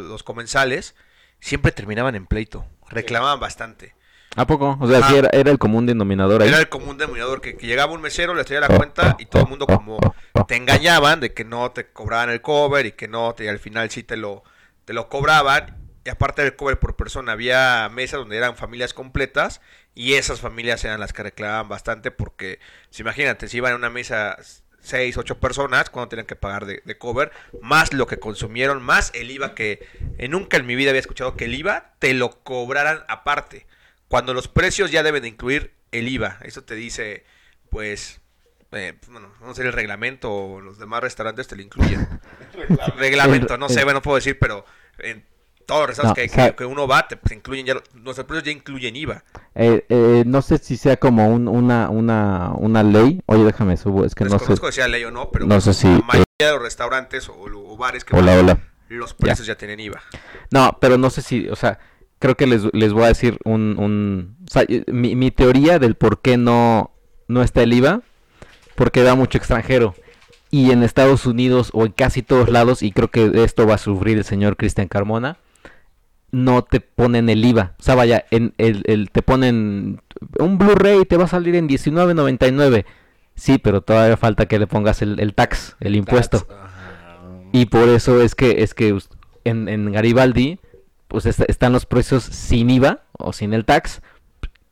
los comensales, siempre terminaban en pleito. Reclamaban bastante. ¿A poco? O sea, sí Ah. era, era el común denominador ahí. Era el común denominador que, que llegaba un mesero, les traía la cuenta y todo el mundo como te engañaban de que no te cobraban el cover y que no, te, y al final sí te lo, te lo cobraban. Y aparte del cover por persona, había mesas donde eran familias completas y esas familias eran las que reclamaban bastante porque, si imagínate, si iban a una mesa seis, ocho personas, cuando tenían que pagar de, de cover, más lo que consumieron, más el IVA que eh, nunca en mi vida había escuchado que el IVA te lo cobraran aparte cuando los precios ya deben de incluir el IVA. Eso te dice, pues, eh, bueno, no sé el reglamento o los demás restaurantes te lo incluyen. <laughs> reglamento, no sé, bueno, no puedo decir, pero todos los restaurantes No, que, o sea- que- que uno va, te, te incluyen ya, nuestros precios ya incluyen IVA. Eh, eh, no sé si sea como un- una, una, una ley. Oye, déjame subo, es que no sé. Si sea ley o no, pero no sé si, la eh, mayoría de los restaurantes o, o bares que Hola, van, hola. los precios ya. tienen IVA. No, pero no sé si, o sea, creo que les, les voy a decir un, un o sea, mi, mi teoría del por qué no, no está el IVA, porque da mucho extranjero. Y en Estados Unidos o en casi todos lados, y creo que esto va a sufrir el señor Cristian Carmona, no te ponen el IVA. O sea, vaya, en el, el- te ponen un Blu-ray te va a salir en 19.99. Sí, pero todavía falta que le pongas el, el tax, el impuesto. Y por eso es que es que en, en Garibaldi pues est- están los precios sin IVA o sin el tax,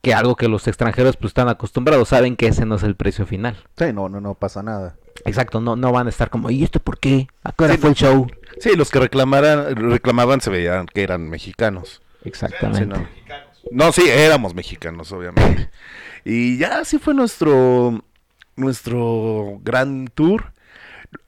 que algo que los extranjeros pues están acostumbrados, saben que ese no es el precio final. Sí, no, no, no pasa nada. Exacto, no, no van a estar como, ¿y esto por qué? ¿A qué hora Sí, fue el show? Sí, los que reclamaran, reclamaban se veían que eran mexicanos. Exactamente. Sí, no. No, sí, éramos mexicanos, obviamente. Y ya así fue nuestro nuestro gran tour.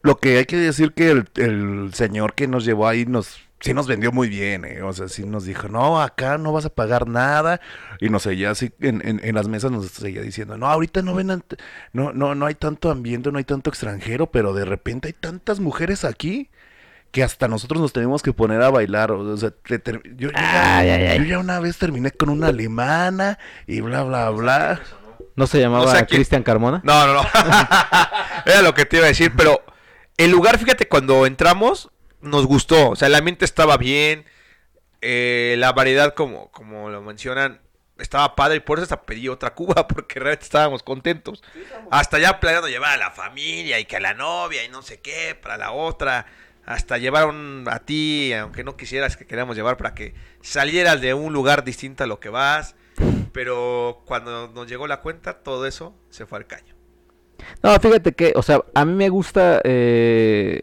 Lo que hay que decir que el, el señor que nos llevó ahí nos sí nos vendió muy bien, eh. o sea, sí nos dijo, no, acá no vas a pagar nada, y nos seguía así, en, en, en las mesas nos seguía diciendo, no, ahorita no ven, no, no, no hay tanto ambiente, no hay tanto extranjero, pero de repente hay tantas mujeres aquí, que hasta nosotros nos tenemos que poner a bailar, o sea, te ter- yo, yo ya, Ay, ay, ay. yo ya una vez terminé con una alemana, y bla, bla, bla. ¿No se llamaba quién- Cristian Carmona? No, no, no. <laughs> Era lo que te iba a decir, pero el lugar, fíjate, cuando entramos, nos gustó. O sea, el ambiente estaba bien. eh, la variedad, como, como lo mencionan, estaba padre y por eso hasta pedí otra cuba <laughs> porque realmente estábamos contentos. Hasta ya planeando llevar a la familia y que a la novia y no sé qué para la otra. Hasta llevaron a ti, aunque no quisieras que queríamos llevar para que salieras de un lugar distinto a lo que vas. Pero cuando nos llegó la cuenta, todo eso se fue al caño. No, fíjate que, o sea, a mí me gusta, eh,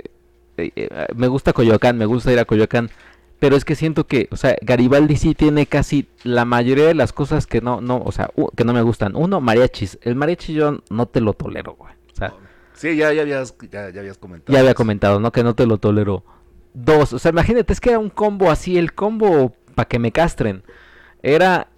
eh, eh, me gusta Coyoacán, me gusta ir a Coyoacán, pero es que siento que, o sea, Garibaldi sí tiene casi la mayoría de las cosas que no, no, o sea, u- que no me gustan. Uno, mariachis. El mariachi yo no te lo tolero, güey. O sea, Sí, ya, ya, habías, ya, ya habías comentado. ya había eso. comentado, ¿no? Que no te lo tolero. Dos, o sea, imagínate, es que era un combo así, el combo para que me castren. Era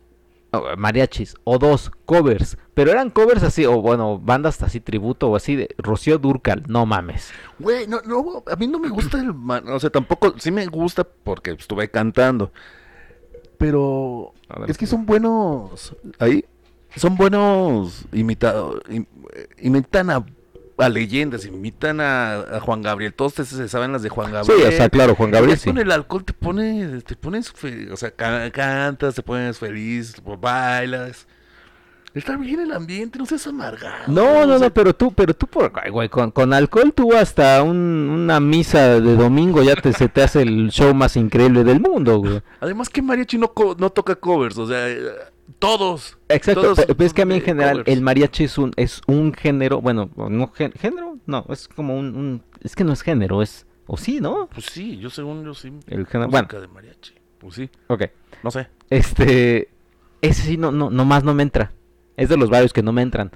oh, mariachis, o dos, covers. Pero eran covers así, o bueno, bandas así, tributo o así, de Rocío Durcal, no mames. Güey, no, no, a mí no me gusta el... O sea, tampoco... Sí me gusta porque estuve cantando. Pero... Ver, Es que son buenos... Ahí. Son buenos imitados. imitan a, a leyendas, imitan a, a Juan Gabriel. Todos se, se saben las de Juan Sí, Gabriel. o sea, claro, Juan Gabriel sí. Con el alcohol te pones, te pones, o sea, ca- cantas, te pones feliz, bailas. Está bien el ambiente, no seas amargado. No, o no, sea, no, pero tú, pero tú por, güey, con, con alcohol tú hasta un- una misa de domingo ya te, se te hace el show más increíble del mundo, güey. Además que mariachi no, no toca covers, o sea, todos. Exacto, todos pe- pero es que a mí en eh, general covers. el mariachi es un, es un género, bueno, no gé- género, no, es como un, un- es que no es género, es, o sí, ¿no? Pues sí, yo según yo sí. El género, bueno, de mariachi. Pues sí, ok, no sé. este, ese sí no, no, nomás no me entra, es de los varios que no me entran.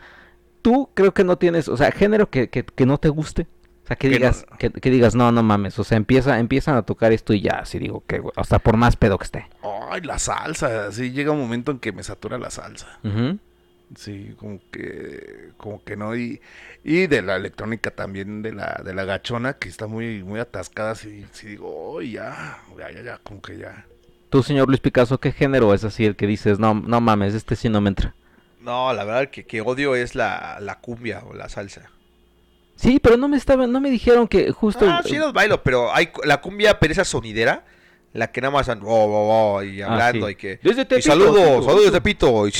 Tú creo que no tienes, o sea, género que, que, que no te guste, sea, que Que no- digas, que, que digas, no, no mames, o sea, empieza, empiezan a tocar esto y ya, así digo, que, güey, hasta por más pedo que esté. Ay, la salsa, sí, llega un momento en que me satura la salsa. Sí, como que, como que no, y, y de la electrónica también, de la, de la gachona, que está muy, muy atascada, sí, sí digo, oh, ya, ya, ya, ya, como que ya. Tú, señor Luis Picasso, ¿qué género es así el que dices, no, no mames, este sí no me entra? No, la verdad que, que odio es la, la cumbia o la salsa. Sí, pero no me estaban, no me dijeron que justo. Ah, sí los bailo, pero hay la cumbia pereza sonidera, la que nada más oh, oh, oh, y Ah, hablando sí. y que Desde y Tepito, saludos, Tepito. saludos de Pito, y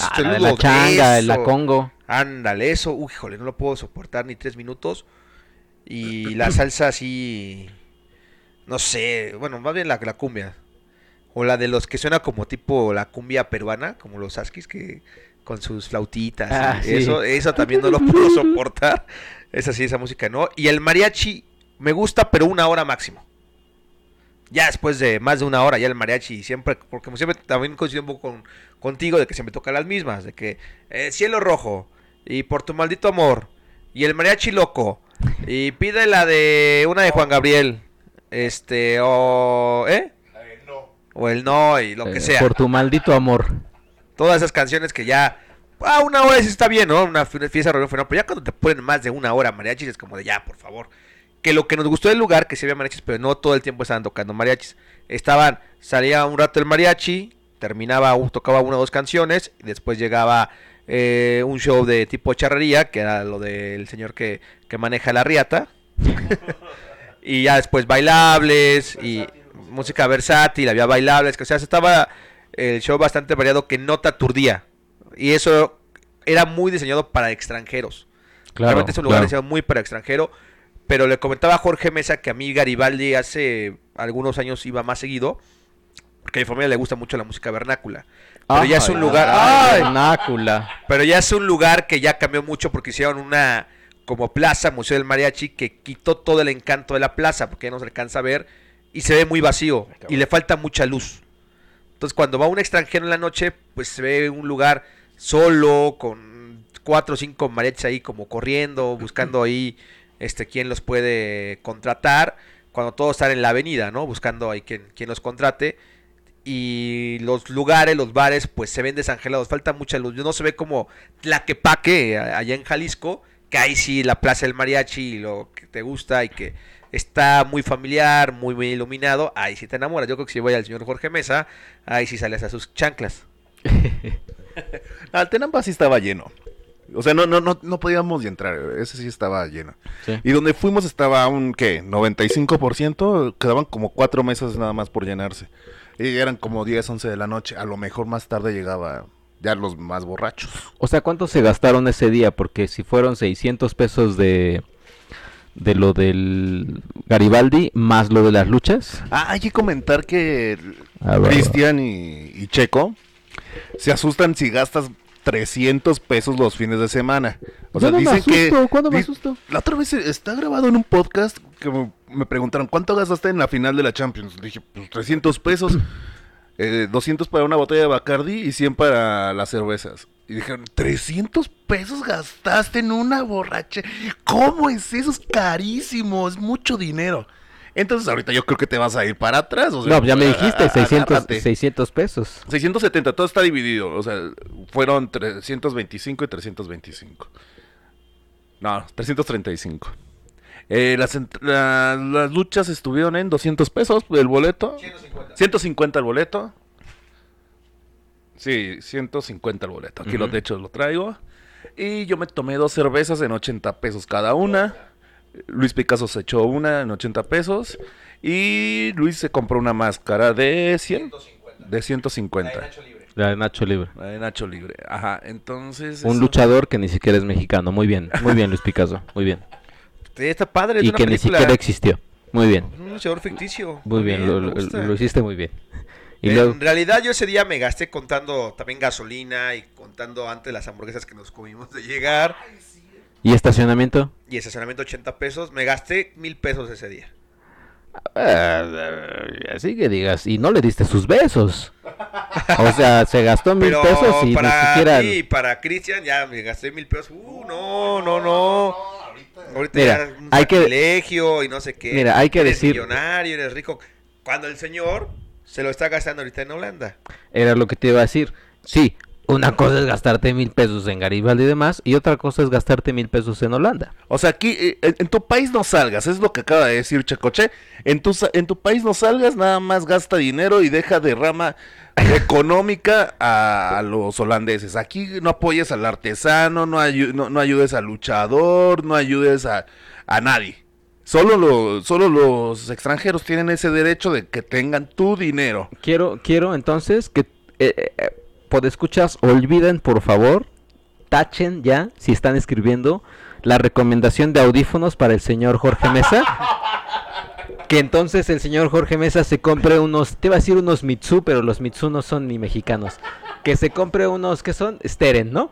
Ah, la de la saludos, changa, la. Congo. Ándale, eso, uy, híjole, no lo puedo soportar ni tres minutos. Y la salsa así, no sé, bueno, más bien la, la cumbia. O la de los que suena como tipo la cumbia peruana, como los askis, que con sus flautitas. Ah, sí. Eso, eso también no lo puedo <laughs> soportar. Esa sí, esa música no. Y el mariachi me gusta, pero una hora máximo. Ya después de más de una hora, ya el mariachi siempre, porque como siempre también coincido un poco con, contigo de que siempre toca las mismas, de que eh, Cielo Rojo y Por tu maldito amor y el mariachi loco y pide la de una de Juan Gabriel, este o ¿eh? O el no y lo que Eh, sea. Por tu maldito amor. Todas esas canciones que ya ah, una hora sí está bien, ¿no? Una fi- fiesta reunión pero ya cuando te ponen más de una hora mariachis es como de ya, por favor. Que lo que nos gustó del lugar, que se había mariachis, pero no todo el tiempo estaban tocando mariachis. Estaban, salía un rato el mariachi, terminaba, tocaba una o dos canciones, y después llegaba eh, un show de tipo charrería, que era lo del señor que, que maneja la riata. <laughs> y ya después bailables y música versátil, había bailables, que o sea, estaba el show bastante variado que no te aturdía. Y eso era muy diseñado para extranjeros. Realmente es un lugar diseñado muy para extranjero. Pero le comentaba a Jorge Mesa que a mí Garibaldi hace algunos años iba más seguido. Porque a mi familia le gusta mucho la música vernácula. Pero ya es un lugar. Ay, ¡Ay! vernácula. Pero ya es un lugar que ya cambió mucho porque hicieron una como plaza, Museo del Mariachi, que quitó todo el encanto de la plaza porque ya no se alcanza a ver y se ve muy vacío y le falta mucha luz. Entonces cuando va un extranjero en la noche, pues se ve un lugar solo, con cuatro o cinco mariachis ahí como corriendo, buscando ahí este quién los puede contratar, cuando todos están en la avenida, ¿no? Buscando ahí quien, quien los contrate y los lugares, los bares, pues se ven desangelados, falta mucha luz. No se ve como Tlaquepaque, a- allá en Jalisco, que ahí sí la Plaza del Mariachi, lo que te gusta y que está muy familiar, muy, muy iluminado, ahí sí te enamoras. Yo creo que si voy al señor Jorge Mesa, ahí sí sales a sus chanclas. <laughs> Ah, el Tenampa sí estaba lleno. O sea, no, no, no, no podíamos ni entrar, ese sí estaba lleno. Sí. Y donde fuimos estaba un, ¿qué? 95%, quedaban como cuatro mesas nada más por llenarse. Y eran como 10, 11 de la noche. A lo mejor más tarde llegaba ya los más borrachos. O sea, ¿cuánto se gastaron ese día? Porque si fueron 600 pesos de de lo del Garibaldi más lo de las luchas. Ah, hay que comentar que Ah, Cristian y, y Checo se asustan si gastas 300 pesos los fines de semana. O sea, no me dicen que... asusto, ¿cuándo me asusto? La otra vez está grabado en un podcast que me, me preguntaron, ¿cuánto gastaste en la final de la Champions? Dije, pues 300 pesos, <clears throat> eh, 200 para una botella de Bacardi y 100 para las cervezas. Y dijeron, ¿300 pesos gastaste en una borracha? ¿Cómo es eso? Es carísimo, es mucho dinero. Entonces ahorita yo creo que te vas a ir para atrás. o sea, No, ya me dijiste, a- 600, agárrate. 600 pesos. 670, todo está dividido. O sea, fueron 325 y 325. No, 335. Eh, las, la- las luchas estuvieron en 200 pesos el boleto. 150. 150 el boleto. Sí, 150 el boleto. Aquí lo Ujú. de hecho lo traigo. Y yo me tomé dos cervezas en 80 pesos cada una. Luis Picasso se echó una en 80 pesos. Y Luis se compró una máscara de 100. 150. De 150. La de Nacho Libre. La de Nacho Libre. La de Nacho Libre. Ajá, entonces. Un eso- luchador que ni siquiera es mexicano. Muy bien, muy bien Luis Picasso. Muy bien. Sí, está padre. es Y una que ni siquiera existió. Muy bien. Un luchador ficticio. Muy bien, lo hiciste muy bien. Y en luego, realidad yo ese día me gasté contando también gasolina y contando antes las hamburguesas que nos comimos de llegar ¿y estacionamiento? y estacionamiento 80 pesos. Me gasté mil pesos ese día. Ah, así que digas, y no le diste sus besos. O sea, se gastó mil Pero pesos y ni para siquiera... mí y para Cristian ya me gasté mil pesos. Uh, no, no, no. Ahorita Mira, ya un hay que- y no sé qué. Mira, hay que Eres decir- millonario, eres rico. Cuando el señor se lo está gastando ahorita en Holanda. Era lo que te iba a decir. Sí, una cosa es gastarte mil pesos en Garibaldi y demás, y otra cosa es gastarte mil pesos en Holanda. O sea, aquí eh, en, en tu país no salgas, es lo que acaba de decir Chacoche. En tu, sa- en tu país no salgas, nada más gasta dinero y deja de rama <laughs> económica a, a los holandeses. Aquí no apoyes al artesano, no, ayu- no, no ayudes al luchador, no ayudes a, a nadie. Solo, lo- solo los extranjeros tienen ese derecho de que tengan tu dinero. Quiero, quiero entonces que eh, eh, escuchas olviden por favor, tachen ya, si están escribiendo, la recomendación de audífonos para el señor Jorge Mesa. <laughs> Que entonces el señor Jorge Mesa se compre unos, te iba a decir unos Mitsu, pero los Mitsu no son ni mexicanos. Que se compre unos que son Steren, ¿no?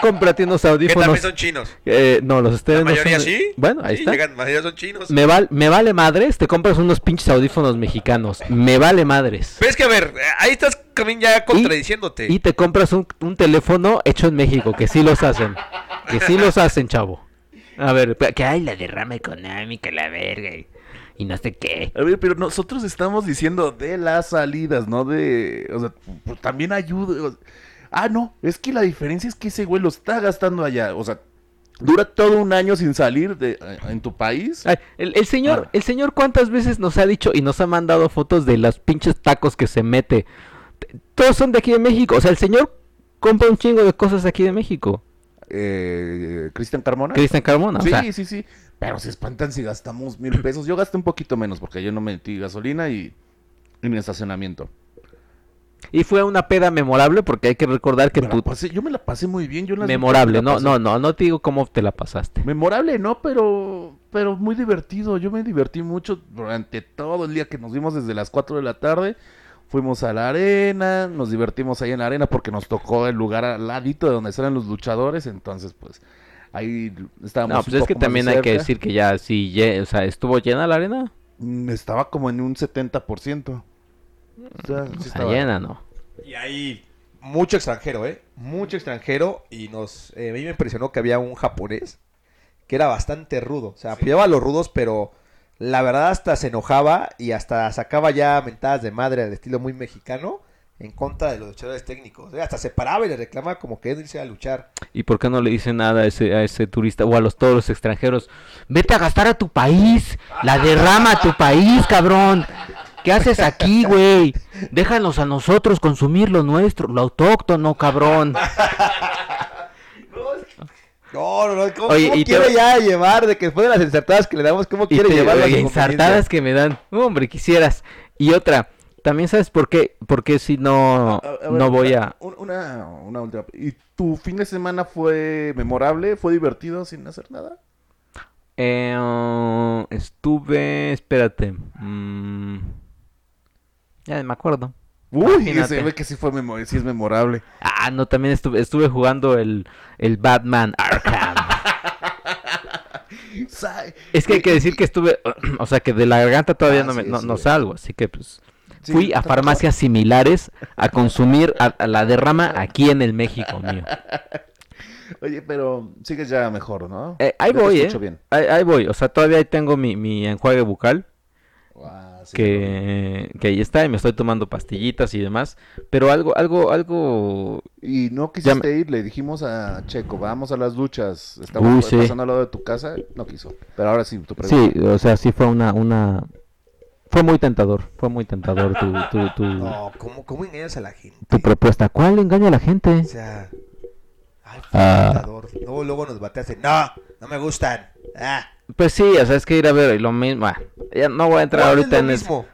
Cómprate unos Que audífonos. también son chinos. Eh, no, los La Steren no mayoría son- sí. Bueno, ahí Sí, está. llegan- mayoría son chinos. Me, val- me vale madres, te compras unos pinches audífonos mexicanos. Me vale madres. Pero es que a ver, ahí estás también ya contradiciéndote. Y te compras un, un teléfono hecho en México, que sí los hacen. Que sí los hacen, chavo. A ver, que hay la derrama económica, la verga. Y, no sé qué. A ver, pero nosotros estamos diciendo de las salidas, no de... O sea, pues también ayuda. o- Ah, no, es que la diferencia es que ese güey lo está gastando allá. O sea, dura todo un año sin salir de, en tu país. Ay, el, el señor, Ah. el señor cuántas veces nos ha dicho y nos ha mandado fotos de los pinches tacos que se mete. Todos son de aquí de México. O sea, el señor compra un chingo de cosas de aquí de México. Eh, Cristian Carmona. Cristian Carmona. o Sí, sea, sí, sí. Pero se espantan si gastamos mil pesos. Yo gasté un poquito menos porque yo no metí gasolina y, y mi estacionamiento. y fue una peda memorable porque hay que recordar que Me tú... pasé- yo me la pasé muy bien. Yo las Memorable, me no, no, no, no te digo cómo te la pasaste. Memorable, no, pero pero muy divertido. Yo me divertí mucho durante todo el día que nos vimos desde las 4 de la tarde. Fuimos a la arena, nos divertimos ahí en la arena porque nos tocó el lugar al ladito de donde estaban los luchadores, entonces pues ahí estábamos. No, pues un es que también hay que decir que ya sí, lle- o sea, estuvo llena la arena. Mm, Estaba como en un 70%. O sea, sí O sea, estaba- llena, ¿no? Y ahí mucho extranjero, ¿eh? Mucho extranjero. Y nos, eh, a mí me impresionó que había un japonés que era bastante rudo. O sea, apoyaba a los rudos, pero la verdad hasta se enojaba y hasta sacaba ya mentadas de madre al estilo muy mexicano en contra de los luchadores técnicos. ¿eh? Hasta se paraba y le reclamaba como que él irse a luchar. ¿Y por qué no le dicen nada a ese, a ese turista o a los todos los extranjeros? Vete a gastar a tu país, la derrama a tu país, cabrón. ¿Qué haces aquí, güey? Déjanos a nosotros consumir lo nuestro, lo autóctono, cabrón. No, no, no. ¿Cómo, Oye, cómo y te- quiere ya llevar de que después de las ensartadas que le damos, cómo quiere te- llevar las ensartadas que me dan. Hombre, quisieras. Y otra, También sabes por qué, porque si no, A- a ver, no voy a... un- Una, una última. ¿Y tu fin de semana fue memorable? ¿Fue divertido sin hacer nada? Eh, uh, estuve, espérate, mm, ya me acuerdo. Uy, Imagínate. se ve que sí fue memo- sí es memorable. Ah, no, también estuve, estuve jugando el, el Batman Arkham. <laughs> Es que hay que decir que estuve, <clears throat> o sea, que de la garganta todavía Ah, no, me, sí, no, sí. no salgo, así que pues Sí, fui a farmacias similares a consumir a, a la derrama aquí en el México mío. <laughs> Oye, pero sigues ya mejor, ¿no? Eh, ahí voy, eh. bien. Ahí, ahí voy, o sea, todavía ahí tengo mi, mi enjuague bucal, sí, que, que ahí está, y me estoy tomando pastillitas y demás, pero algo, algo, algo... Y no quisiste ir, le dijimos a Checo, vamos a las duchas. Estamos Uy, sí. pasando al lado de tu casa, no quiso. Pero ahora sí, tu pregunta. Sí, o sea, sí fue una, una... Fue muy tentador, fue muy tentador tu, tu, tu, <laughs> No, ¿cómo, ¿cómo engañas a la gente? tu propuesta. ¿Cuál engaña a la gente? O sea, ay, fue Ah. tentador. Luego, luego nos bateaste. No, no me gustan. Ah, Pues sí, o sea, es que ir a ver lo mismo. ah, ya no voy a entrar ¿cuál es ahorita lo en el... mismo?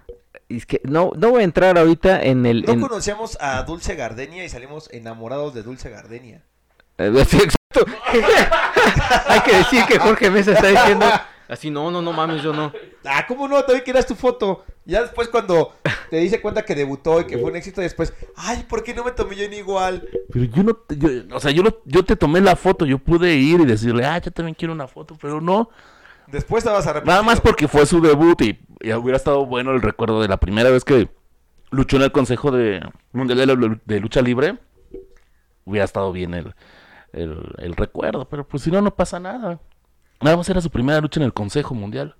Es que no, no voy a entrar ahorita en el... No en- conocíamos a Dulce Gardenia y salimos enamorados de Dulce Gardenia. Eh, sí, <laughs> exacto. <laughs> Hay que decir que Jorge Mesa está diciendo... Así, no, no, no mames, yo no. Ah, ¿cómo no? También querías tu foto. Ya después cuando te dice cuenta que debutó y que fue un éxito, después, ay, ¿por qué no me tomé yo en igual? Pero yo no, yo- o sea, yo, lo- yo te tomé la foto, yo pude ir y decirle, ah, yo también quiero una foto, pero no. Después estabas arrepentido. Nada más porque fue su debut y, y hubiera estado bueno el recuerdo de la primera vez que luchó en el Consejo de Mundial de, la- de Lucha Libre. Hubiera estado bien el, el, el recuerdo, pero pues si no, no pasa nada. Nada más era su primera lucha en el Consejo Mundial.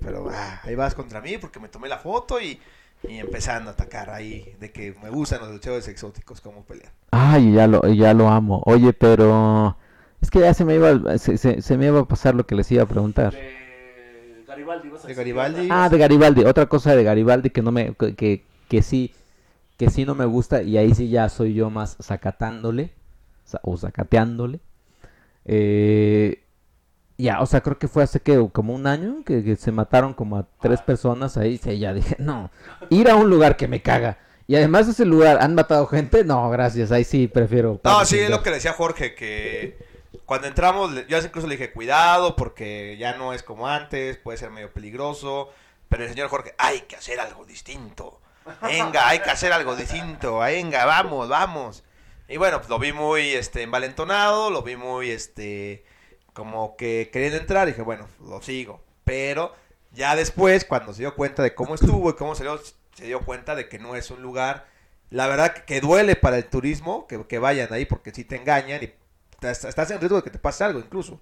Pero ah, ahí vas contra mí porque me tomé la foto y, y empezando a atacar ahí de que me gustan los luchadores exóticos, cómo pelear. Ay, ya lo, ya lo amo. Oye, pero... Es que ya se me iba, se, se- se me iba a pasar lo que les iba a preguntar. Garibaldi, De Garibaldi. Ah, de Garibaldi. Otra cosa de Garibaldi que no me... que, que, que sí... Que sí no me gusta y ahí sí ya soy yo más sacatándole. sa- O sacateándole. Eh... Ya, o sea, creo que fue hace que como un año que, que se mataron como a tres personas ahí. Sí, ya dije, no, ir a un lugar que me caga. Y además ese lugar, ¿han matado gente? No, gracias, ahí sí prefiero. No, sí, es lo que le decía Jorge, que cuando entramos, yo incluso le dije, cuidado, porque ya no es como antes, puede ser medio peligroso. Pero el señor Jorge, hay que hacer algo distinto. Venga, hay que hacer algo distinto. Venga, vamos, vamos. Y bueno, pues lo vi muy este, envalentonado, lo vi muy, este, como que queriendo entrar. Y dije, bueno, lo sigo. Pero ya después, cuando se dio cuenta de cómo estuvo y cómo salió, se dio cuenta de que no es un lugar, la verdad que, que duele para el turismo que, que vayan ahí porque si te engañan y te- estás en riesgo de que te pase algo incluso.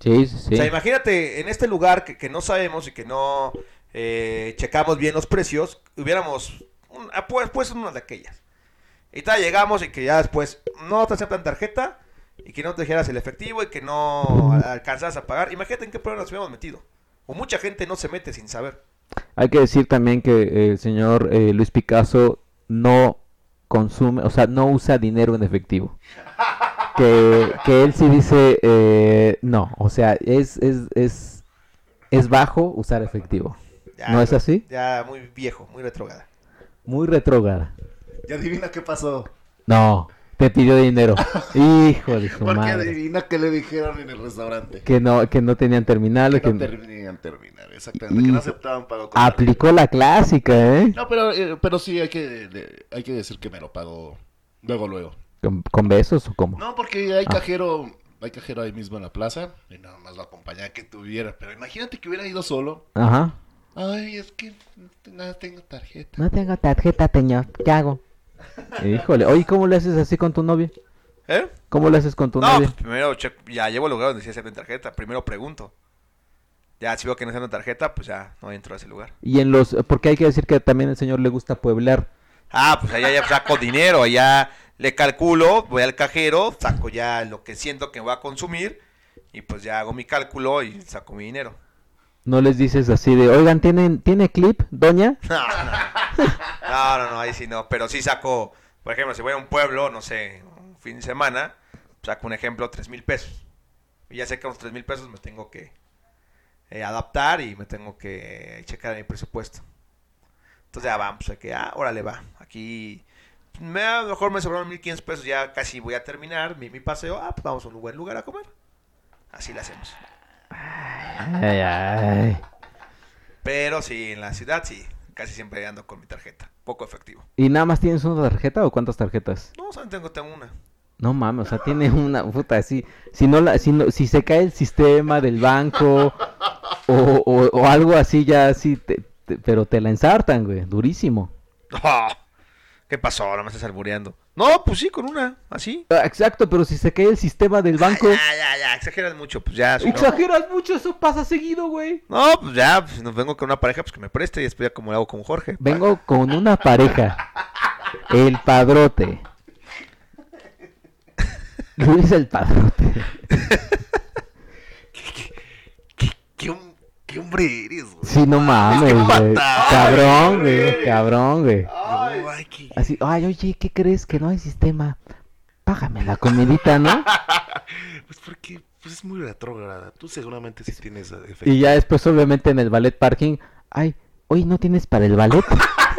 Sí, sí, sí. O sea, imagínate en este lugar que, que no sabemos y que no eh, checamos bien los precios, hubiéramos un, ah, pues, pues una de aquellas. Y tal, llegamos y que ya después no te aceptan tarjeta y que no te dijeras el efectivo y que no alcanzas a pagar. Imagínate en qué problema nos hubiéramos metido. O mucha gente no se mete sin saber. Hay que decir también que el señor eh, Luis Picasso no consume, o sea, no usa dinero en efectivo. <laughs> Que, que él sí dice, eh, no, o sea, es, es, es, es bajo usar efectivo. Ya, ¿No es así? Ya muy viejo, muy retrograda. Muy retrógrada. Y adivina qué pasó. No, te pidió dinero. <laughs> Hijo de su Porque madre. adivina qué le dijeron en el restaurante. Que no, que no tenían terminal. Que Que no terminan terminar, exactamente. Que no aceptaban pago con aplicó la clásica, ¿eh? No, pero, eh, pero sí hay que, de- hay que decir que me lo pagó luego, luego. ¿Con, con besos o cómo? No, porque hay Ah. cajero, hay cajero ahí mismo en la plaza y nada más lo acompañaba que tuviera. Pero imagínate que hubiera ido solo. Ajá. Ay, es que no tengo tarjeta. No tengo tarjeta, señor. ¿Qué hago? Híjole, oye, ¿cómo le haces así con tu novia? ¿Eh? ¿Cómo le haces con tu No, novia? pues primero ya llevo el lugar donde sí aceptan tarjeta. Primero pregunto. Ya si veo que no aceptan tarjeta, pues ya no entro a ese lugar. Y en los, porque hay que decir que también al señor le gusta pueblar. Ah, pues allá ya saco dinero, allá le calculo, voy al cajero, saco ya lo que siento que voy a consumir y pues ya hago mi cálculo y saco mi dinero. No les dices así de, oigan, ¿tienen, ¿tiene clip, doña? <laughs> No, no, no, no, ahí sí no, pero sí saco, por ejemplo, si voy a un pueblo, no sé, un fin de semana, saco un ejemplo, tres mil pesos. Y ya sé que a los tres mil pesos me tengo que eh, adaptar y me tengo que checar mi presupuesto. Entonces ya vamos, a que, ah, órale, va. Aquí, me, a lo mejor me sobraron 1500 pesos, ya casi voy a terminar mi, mi paseo. Ah, pues vamos a un buen lugar a comer. Así lo hacemos. Ay, ay. Pero sí, en la ciudad sí, casi siempre ando con mi tarjeta. Poco efectivo. ¿Y nada más tienes una tarjeta o cuántas tarjetas? No, solo tengo, tengo una. No mames, o sea, tiene una puta así. Si no la, si no, si se cae el sistema del banco o, o, o algo así ya así, te- te- pero te la ensartan, güey, durísimo. <laughs> Ah, ¿Qué pasó? Ahora me estás albureando. No, pues sí, con una, así. Ah, Exacto, pero si se cae el sistema del banco, Ah, ya, ya, ya, exageras mucho, pues ya. si no- exageras mucho, eso pasa seguido, güey. No, pues ya, pues nos vengo con una pareja, pues que me preste y después ya como lo hago con Jorge. Vengo con una pareja, el padrote. <laughs> Luis el padrote. <laughs> ¿Qué, hom- qué hombre eres, güey? Sí, no mames, güey. Cabrón, güey, cabrón, güey. No, ay, qué- Así, ay, oye, ¿qué crees? Que no hay sistema. Págame la comidita, ¿no? <laughs> Pues porque pues es muy retrógrada. Tú seguramente sí tienes efecto. Y ya después, obviamente, en el ballet parking, ay, hoy no tienes para el ballet.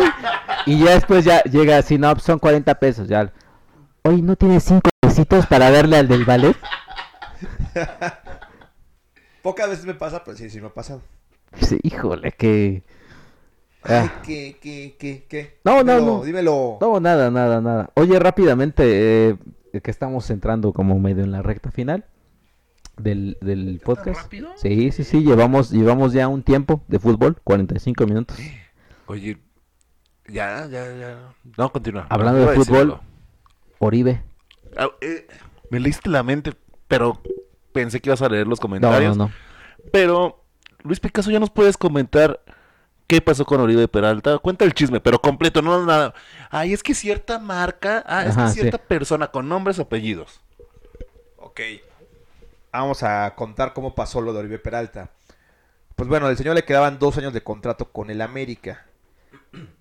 <laughs> y ya después ya llega así, no, pues son 40 pesos, ya. Hoy no tienes 5 pesitos para darle al del ballet. <laughs> Pocas veces me pasa, pero sí, sí me ha pasado. Sí, híjole, que... Ay, Ah. ¿qué, qué, qué, qué? No, no, Dímelo, no. Dímelo. No, nada, nada, nada. Oye, rápidamente, eh, que estamos entrando como medio en la recta final del, del podcast. rápido? Sí, sí, sí, llevamos, llevamos ya un tiempo de fútbol, 45 minutos. Oye, ya, ya, ya. No, continúa. Hablando de fútbol. Oribe. Ah, eh, me leíste la mente, pero pensé que ibas a leer los comentarios. no, no. Pero, Luis Picasso, ya nos puedes comentar qué pasó con Oribe Peralta. Cuenta el chisme, pero completo, no nada. Ay, es que cierta marca, ah, es Ajá, que sí. cierta persona con nombres y apellidos. Ok. Vamos a contar cómo pasó lo de Oribe Peralta. Pues bueno, al señor le quedaban dos años de contrato con el América.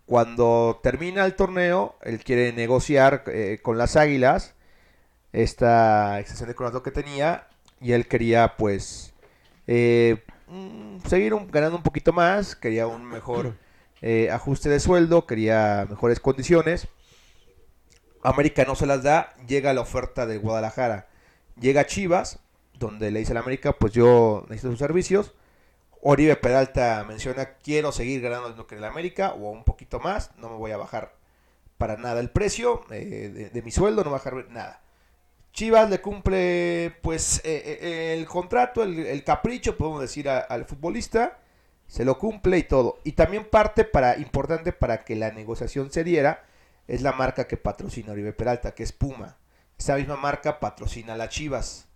Cuando termina el torneo, él quiere negociar eh, con las Águilas esta extensión de contrato que tenía y él quería pues eh, mm, seguir un- ganando un poquito más, quería un mejor <clears throat> eh, ajuste de sueldo, quería mejores condiciones. América no se las da, llega la oferta de Guadalajara. Llega Chivas, donde le dice a la América, pues yo necesito sus servicios. Oribe Peralta menciona, quiero seguir ganando lo que en el América, o un poquito más, no me voy a bajar para nada el precio eh, de, de mi sueldo, no voy a bajar nada. Chivas le cumple pues eh, eh, el contrato, el, capricho, podemos decir, al futbolista, se lo cumple y todo. Y también parte para, importante para que la negociación se diera, es la marca que patrocina Oribe Peralta, que es Puma. Esa misma marca patrocina a las Chivas,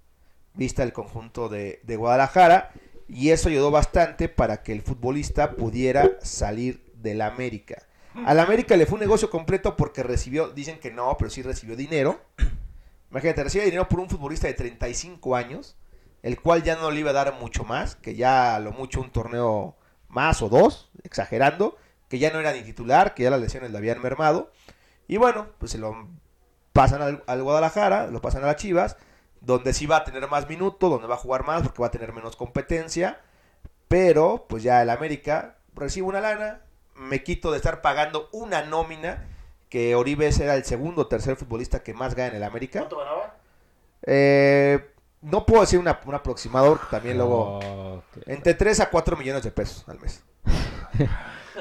vista el conjunto de, de Guadalajara, y eso ayudó bastante para que el futbolista pudiera salir del América. Al América le fue un negocio completo porque recibió, dicen que no, pero sí recibió dinero. Imagínate, recibe dinero por un futbolista de 35 años, el cual ya no le iba a dar mucho más, que ya lo mucho un torneo más o dos, exagerando, que ya no era ni titular, que ya las lesiones le habían mermado. Y bueno, pues se lo pasan al, al Guadalajara, lo pasan a las Chivas, donde sí va a tener más minutos, donde va a jugar más porque va a tener menos competencia. Pero, pues ya el América recibe una lana, me quito de estar pagando una nómina, que Oribe era el segundo o tercer futbolista que más gana en el América. Eh, no puedo decir una, un aproximado, porque también luego... Entre 3 a 4 millones de pesos al mes. <laughs>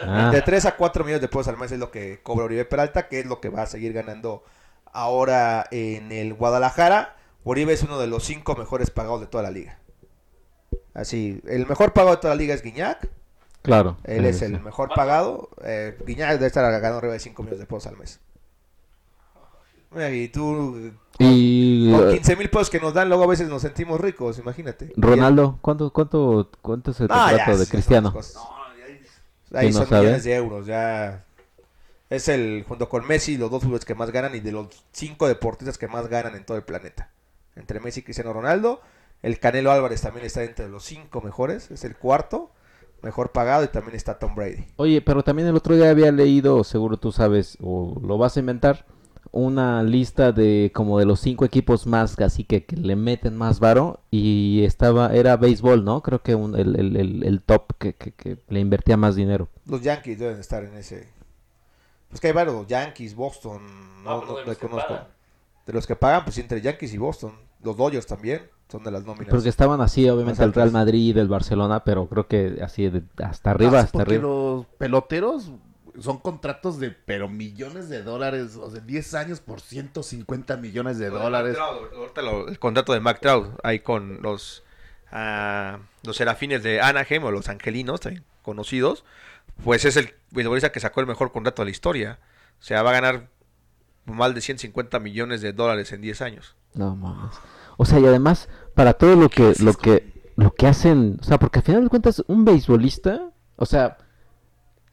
Ah, De 3 a 4 millones de pesos al mes es lo que cobra Oribe Peralta, que es lo que va a seguir ganando ahora en el Guadalajara. Oribe es uno de los 5 mejores pagados de toda la liga. Así, el mejor pagado de toda la liga es Guiñac. Claro. Él sí, es sí. el mejor pagado. Eh, Guiñac debe estar ganando arriba de 5 millones de pesos al mes. Mira, Y tú, Y con eh, 15 mil pesos que nos dan, luego a veces nos sentimos ricos, imagínate. Ronaldo, ¿cuánto, cuánto, cuánto es el Ah, ya, contrato de Cristiano? cosas. Ahí ¿Sí no son sabe? millones de euros, ya. Es el, junto con Messi, los dos futbolistas que más ganan y de los cinco deportistas que más ganan en todo el planeta. Entre Messi y Cristiano Ronaldo. El Canelo Álvarez también está entre los cinco mejores, es el cuarto mejor pagado y también está Tom Brady. Oye, pero también el otro día había leído, seguro tú sabes, o lo vas a inventar, una lista de como de los cinco equipos más así que, que le meten más varo y estaba, era béisbol, ¿no? Creo que un- el, el- el- el top que, que- que le invertía más dinero. Los Yankees deben estar en ese. Pues que hay varios, Yankees, Boston, no, Ah, no, de no los que conozco. pagan. De los que pagan, pues entre Yankees y Boston. Los Dodgers también son de las nóminas. Porque estaban así, obviamente, el. Real Madrid, el Barcelona, pero creo que así de- hasta arriba, sí, hasta porque arriba. los peloteros son contratos de, pero millones de dólares, o sea, 10 años por 150 millones de dólares. Ahorita lo- el contrato de Mac Trout ahí con los ah, los serafines de Anaheim o los angelinos también conocidos, pues es el beisbolista que sacó el mejor contrato de la historia. O sea, va a ganar más de 150 millones de dólares en 10 años. No mames. O sea, y además, para todo lo que, lo que, lo que hacen, o sea, porque al final de cuentas, un beisbolista, o sea,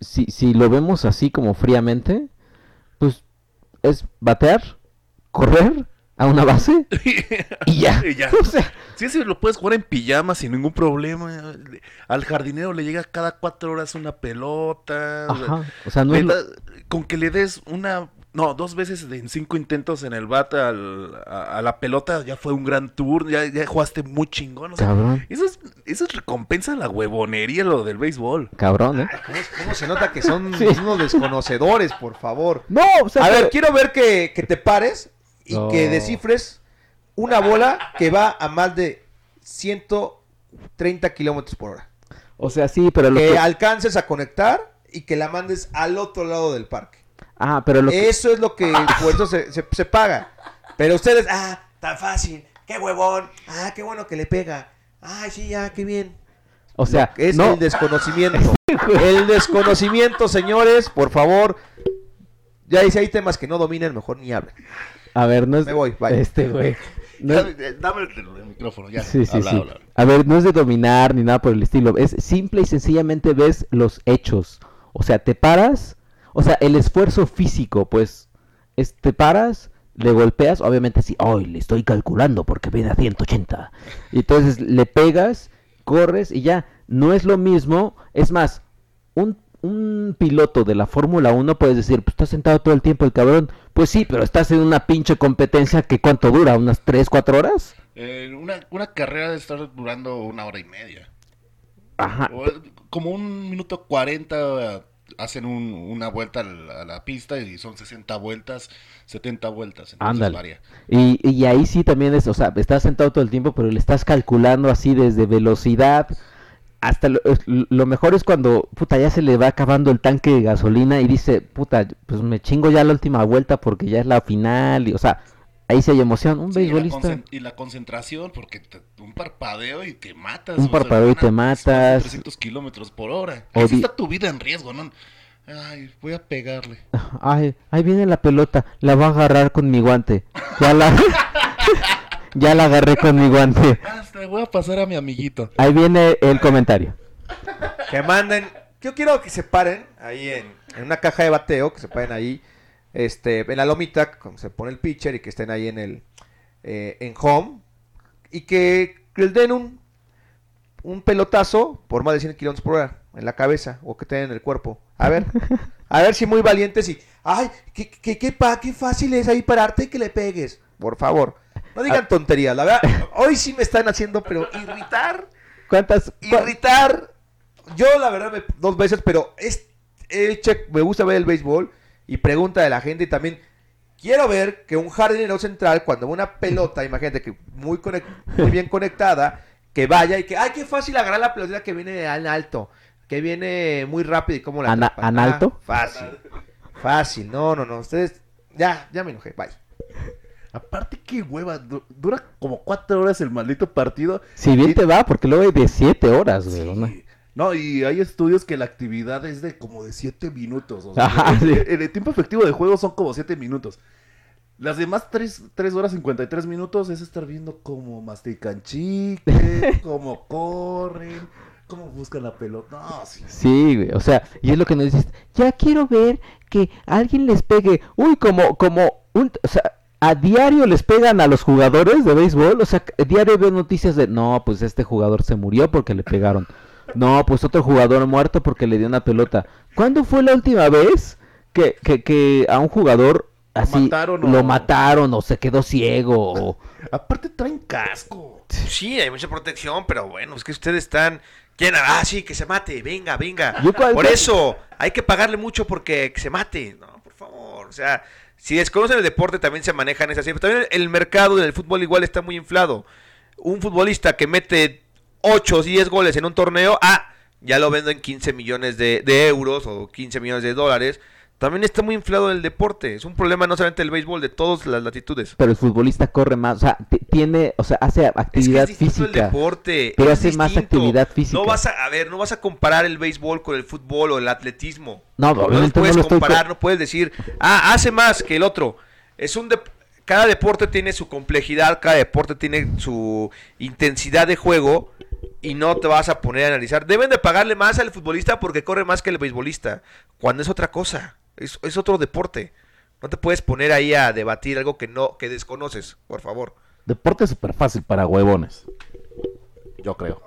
si, si lo vemos así como fríamente, pues es batear, correr a una base <laughs> y ya. Y ya. <laughs> O sea, Sí, sí, lo puedes jugar en pijama sin ningún problema. Al jardinero le llega cada cuatro horas una pelota. ajá, o sea, no es lo- Con que le des una, no, dos veces en cinco intentos en el bate al- a, a la pelota, ya fue un gran tour, ya, ya jugaste muy chingón. o sea, cabrón, eso, es, eso es recompensa a la huevonería, lo del béisbol. cabrón, ¿eh? ¿Cómo, cómo se nota que son <laughs> Sí. unos desconocedores, por favor? No, o sea, A ver, quiero ver que, que te pares y No. que descifres una bola que va a más de 130 kilómetros por hora. o sea, sí, pero lo Que que... alcances a conectar y que la mandes al otro lado del parque. Ah, pero lo que... Eso es lo que por eso se, se- se paga. Pero ustedes, ah, tan fácil, qué huevón, ah, qué bueno que le pega. Ay, sí, ya, qué bien. O sea, es no... el desconocimiento. el desconocimiento, señores, por favor. Ya dice, hay temas que no dominen, mejor ni hablen. A ver, no es... Me voy, bye. Este, güey. <laughs> No es- Dame, dame el, el micrófono, ya. Sí, sí, habla, sí. habla. A ver, no es de dominar ni nada por el estilo. Es simple y sencillamente ves los hechos. O sea, te paras. O sea, el esfuerzo físico, pues. Es, te paras, le golpeas. Obviamente, sí. Hoy le estoy calculando porque viene a 180. Y entonces le pegas, corres y ya. No es lo mismo. Es más, un, un piloto de la Fórmula 1 puedes decir, pues está sentado todo el tiempo el cabrón. Pues sí, pero estás en una pinche competencia que cuánto dura, unas 3, 4 horas. Eh, una, una carrera debe estar durando una hora y media. Ajá. O, como un minuto cuarenta hacen un- una vuelta a la, a la pista y son 60 vueltas, 70 vueltas. Entonces varía. Y, y ahí sí también es, o sea, estás sentado todo el tiempo, pero le estás calculando así desde velocidad hasta lo, lo mejor es cuando, puta, ya se le va acabando el tanque de gasolina y dice, puta, pues me chingo ya la última vuelta porque ya es la final, y, o sea, ahí sí hay emoción. Un Sí, y, la beisbolista, y la concentración, porque te- un parpadeo y te matas. Un sea, parpadeo y te matas. 300 kilómetros por hora. Ahí sí está tu vida en riesgo, ¿no? Ay, voy a pegarle. <laughs> ay, ahí viene la pelota, la voy a agarrar con mi guante. Ya la, <laughs> ya la agarré con mi guante. Hasta voy a pasar a mi amiguito. Ahí viene el comentario. Que manden. Yo quiero que se paren ahí en, en una caja de bateo, que se paren ahí este, en la lomita, como se pone el pitcher, y que estén ahí en el eh, en home, y que les den un, un pelotazo por más de 100 kilómetros por hora en la cabeza o que tengan en el cuerpo. A ver, <laughs> a ver si muy valientes y, ay, qué, qué, qué, pa- qué fácil es ahí pararte y que le pegues, por favor. No digan tonterías, la verdad, hoy sí me están haciendo, pero irritar ¿Cuántas? irritar. Yo, la verdad, me- dos veces, pero es, che- me gusta ver el béisbol y pregunta de la gente y también quiero ver que un jardinero central, cuando una pelota, imagínate que muy, muy bien conectada, que vaya y que, ay, qué fácil agarrar la pelotita que viene en alto, que viene muy rápido y cómo la ¿Ana- atrapan. analto? Ah, fácil, fácil, no, no, no, ustedes, ya, ya me enojé, bye. Aparte, qué hueva. du- Dura como cuatro horas el maldito partido. Si bien Y- te va, porque luego hay de 7 horas, güey. Sí. ¿No? Y hay estudios que la actividad es de como de 7 minutos. O sea, Ajá, el, sí. el- el tiempo efectivo de juego son como 7 minutos. Las demás 3, horas 53 minutos es estar viendo cómo mastican chicle, <laughs> cómo corren, cómo buscan la pelota. No, sí. Sí, güey, o sea, y es lo que nos dices, ya quiero ver que alguien les pegue, uy, como, como, un, o sea, a diario les pegan a los jugadores de béisbol, o sea, a diario veo noticias de, no, pues este jugador se murió porque le pegaron, no, pues otro jugador muerto porque le dio una pelota. ¿Cuándo fue la última vez que, que, que a un jugador así mataron o- lo mataron o se quedó ciego? o- <laughs> Aparte traen casco. Sí, hay mucha protección, pero bueno, es que ustedes están... ¿Quién? Ah, sí, que se mate, venga, venga. Por eso, hay que pagarle mucho porque que se mate. No, por O sea, si desconocen el deporte también se manejan esas cifras. También el mercado del fútbol igual está muy inflado. Un futbolista que mete 8 o 10 goles en un torneo, ah, ya lo vendo en 15 millones de, de euros o 15 millones de dólares. También está muy inflado el deporte. Es un problema no solamente del béisbol, de todas las latitudes. Pero el futbolista corre más, o sea, tiene, o sea, hace actividad es que es física. El deporte, pero es hace más actividad física. No vas a, a ver, no vas a comparar el béisbol con el fútbol o el atletismo. No, No los puedes no lo estoy co- comparar, no puedes decir, ah, hace más que el otro. Es un dep- cada deporte tiene su complejidad, cada deporte tiene su intensidad de juego y no te vas a poner a analizar. Deben de pagarle más al futbolista porque corre más que el beisbolista, cuando es otra cosa, es, es otro deporte. No te puedes poner ahí a debatir algo que no que desconoces, por favor. Deporte súper fácil para huevones. Yo creo.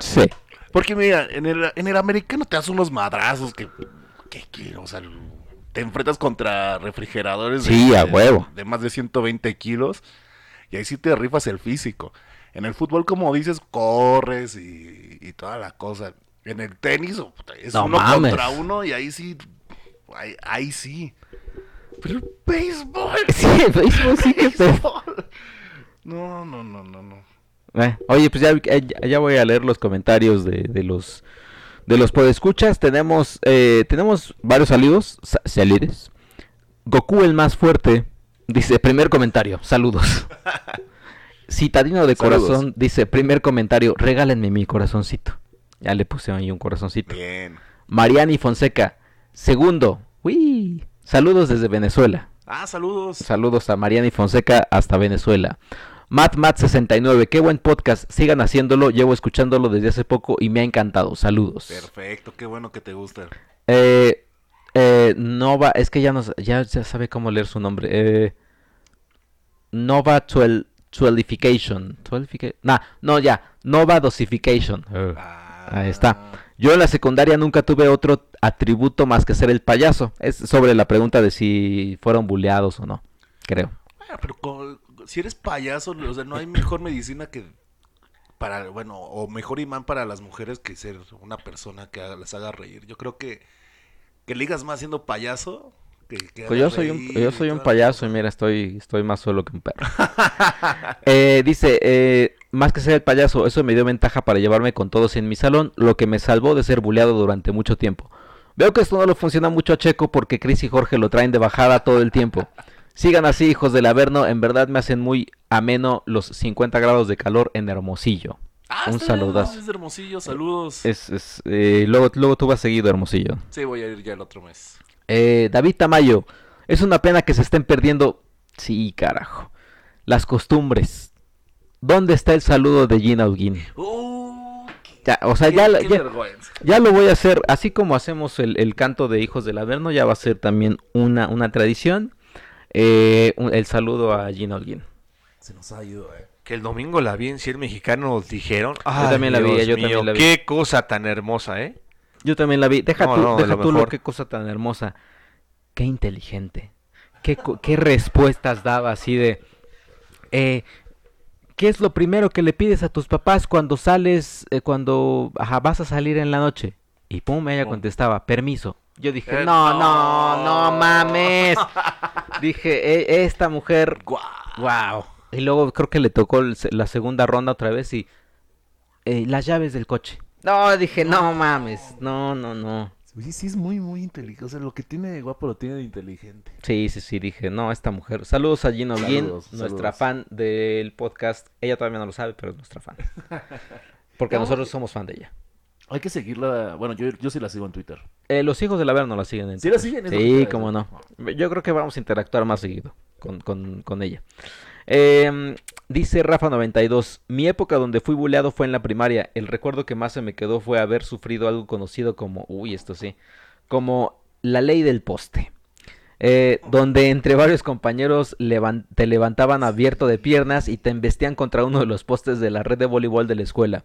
Sí. Porque mira, en el, en el americano te das unos madrazos que, que, que, o sea, te enfrentas contra refrigeradores Sí, a huevo. de más de 120 kilos y ahí sí te rifas el físico. En el fútbol, como dices, corres y, y toda la cosa. En el tenis oh, es No uno mames. contra uno y ahí sí, ahí, ahí sí. Pero el béisbol, <laughs> Sí, el béisbol sí que béisbol. No, no, no, no, no. Eh, oye, pues ya, ya- ya voy a leer los comentarios de, de los de los podescuchas. Tenemos eh, tenemos varios saludos, sa- saludos. Goku el más fuerte dice primer comentario, saludos. <laughs> Citadino de Saludos. corazón dice primer comentario, regálenme mi corazoncito. Ya le puse ahí un corazoncito. Bien. Mariani Fonseca, segundo, uy, saludos desde Venezuela. Ah, saludos. Saludos a Mariani Fonseca hasta Venezuela. Matt Matt 69, qué buen podcast, sigan haciéndolo, llevo escuchándolo desde hace poco y me ha encantado, saludos. Perfecto, qué bueno que te gusta. Eh, eh, Nova, es que ya, nos, ya, ya sabe cómo leer su nombre. Eh, Nova Twel, Twelvification. Twelvifica- nah, no, ya, Nova Dosification. Eh, Ahí está. Yo en la secundaria nunca tuve otro atributo más que ser el payaso. Es sobre la pregunta de si fueron buleados o no, creo. Ah, pero si eres payaso, o sea, no hay mejor medicina que para, bueno, o mejor imán para las mujeres que ser una persona que haga- las haga reír. Yo creo que que ligas más siendo payaso que, Pues yo soy un, yo soy un payaso y mira, estoy, estoy más solo que un perro. <laughs> Eh, dice, eh, más que ser el payaso, eso me dio ventaja para llevarme con todos en mi salón, lo que me salvó de ser buleado durante mucho tiempo. Veo que esto no le funciona mucho a Checo porque Chris y Jorge lo traen de bajada todo el tiempo. Sigan así, hijos del Averno, en verdad me hacen muy ameno los 50 grados de calor en Hermosillo. Ah, un saludazo. Es Hermosillo, saludos. Es, es, eh, luego, luego tú vas seguido, Hermosillo. Sí, voy a ir ya el otro mes. Eh, David Tamayo, es una pena que se estén perdiendo. Sí, carajo. Las costumbres. ¿Dónde está el saludo de Gina Holguín? Uh, Ya, o sea, qué- ya, qué ya, lo voy a hacer, así como hacemos el, el canto de Hijos del Averno, ya va a ser también una, una tradición. eh, un- el saludo a Gina Holguín. Se nos ha ido, eh. Que el domingo la vi en Ciel Mexicano, nos dijeron. también la vi, Dios yo también la vi. Qué cosa tan hermosa, ¿eh? Yo también la vi. Deja No, tú, no, deja lo tú lo qué cosa tan hermosa. Qué inteligente. Qué, qué respuestas daba así de... eh, ¿Qué es lo primero que le pides a tus papás cuando sales, eh, cuando ajá, vas a salir en la noche? Y pum, ella contestaba, permiso. Yo dije, Eh, no, no, no mames. <laughs> dije, "E- esta mujer, wow. Y luego creo que le tocó la segunda ronda otra vez y eh, las llaves del coche. No, dije, no mames, no, no, no. Oye, sí es muy, muy inteligente. O sea, lo que tiene de guapo lo tiene de inteligente. Sí, sí, sí, dije, no, esta mujer. Saludos a Holguín, Saludos, nuestra saludos. fan del podcast. Ella todavía no lo sabe, pero es nuestra fan. <laughs> Porque nosotros somos fan de ella. Hay que seguirla. Bueno, yo, yo sí la sigo en Twitter. Eh, los hijos de la no la siguen en ¿Sí la Twitter. siguen? Sí, cómo no. Yo creo que vamos a interactuar más seguido con, con, con ella. Eh, dice Rafa92, mi época donde fui buleado fue en la primaria. El recuerdo que más se me quedó fue haber sufrido algo conocido como, uy, esto sí, como la ley del poste. Eh, donde entre varios compañeros te levantaban abierto de piernas y te embestían contra uno de los postes de la red de voleibol de la escuela.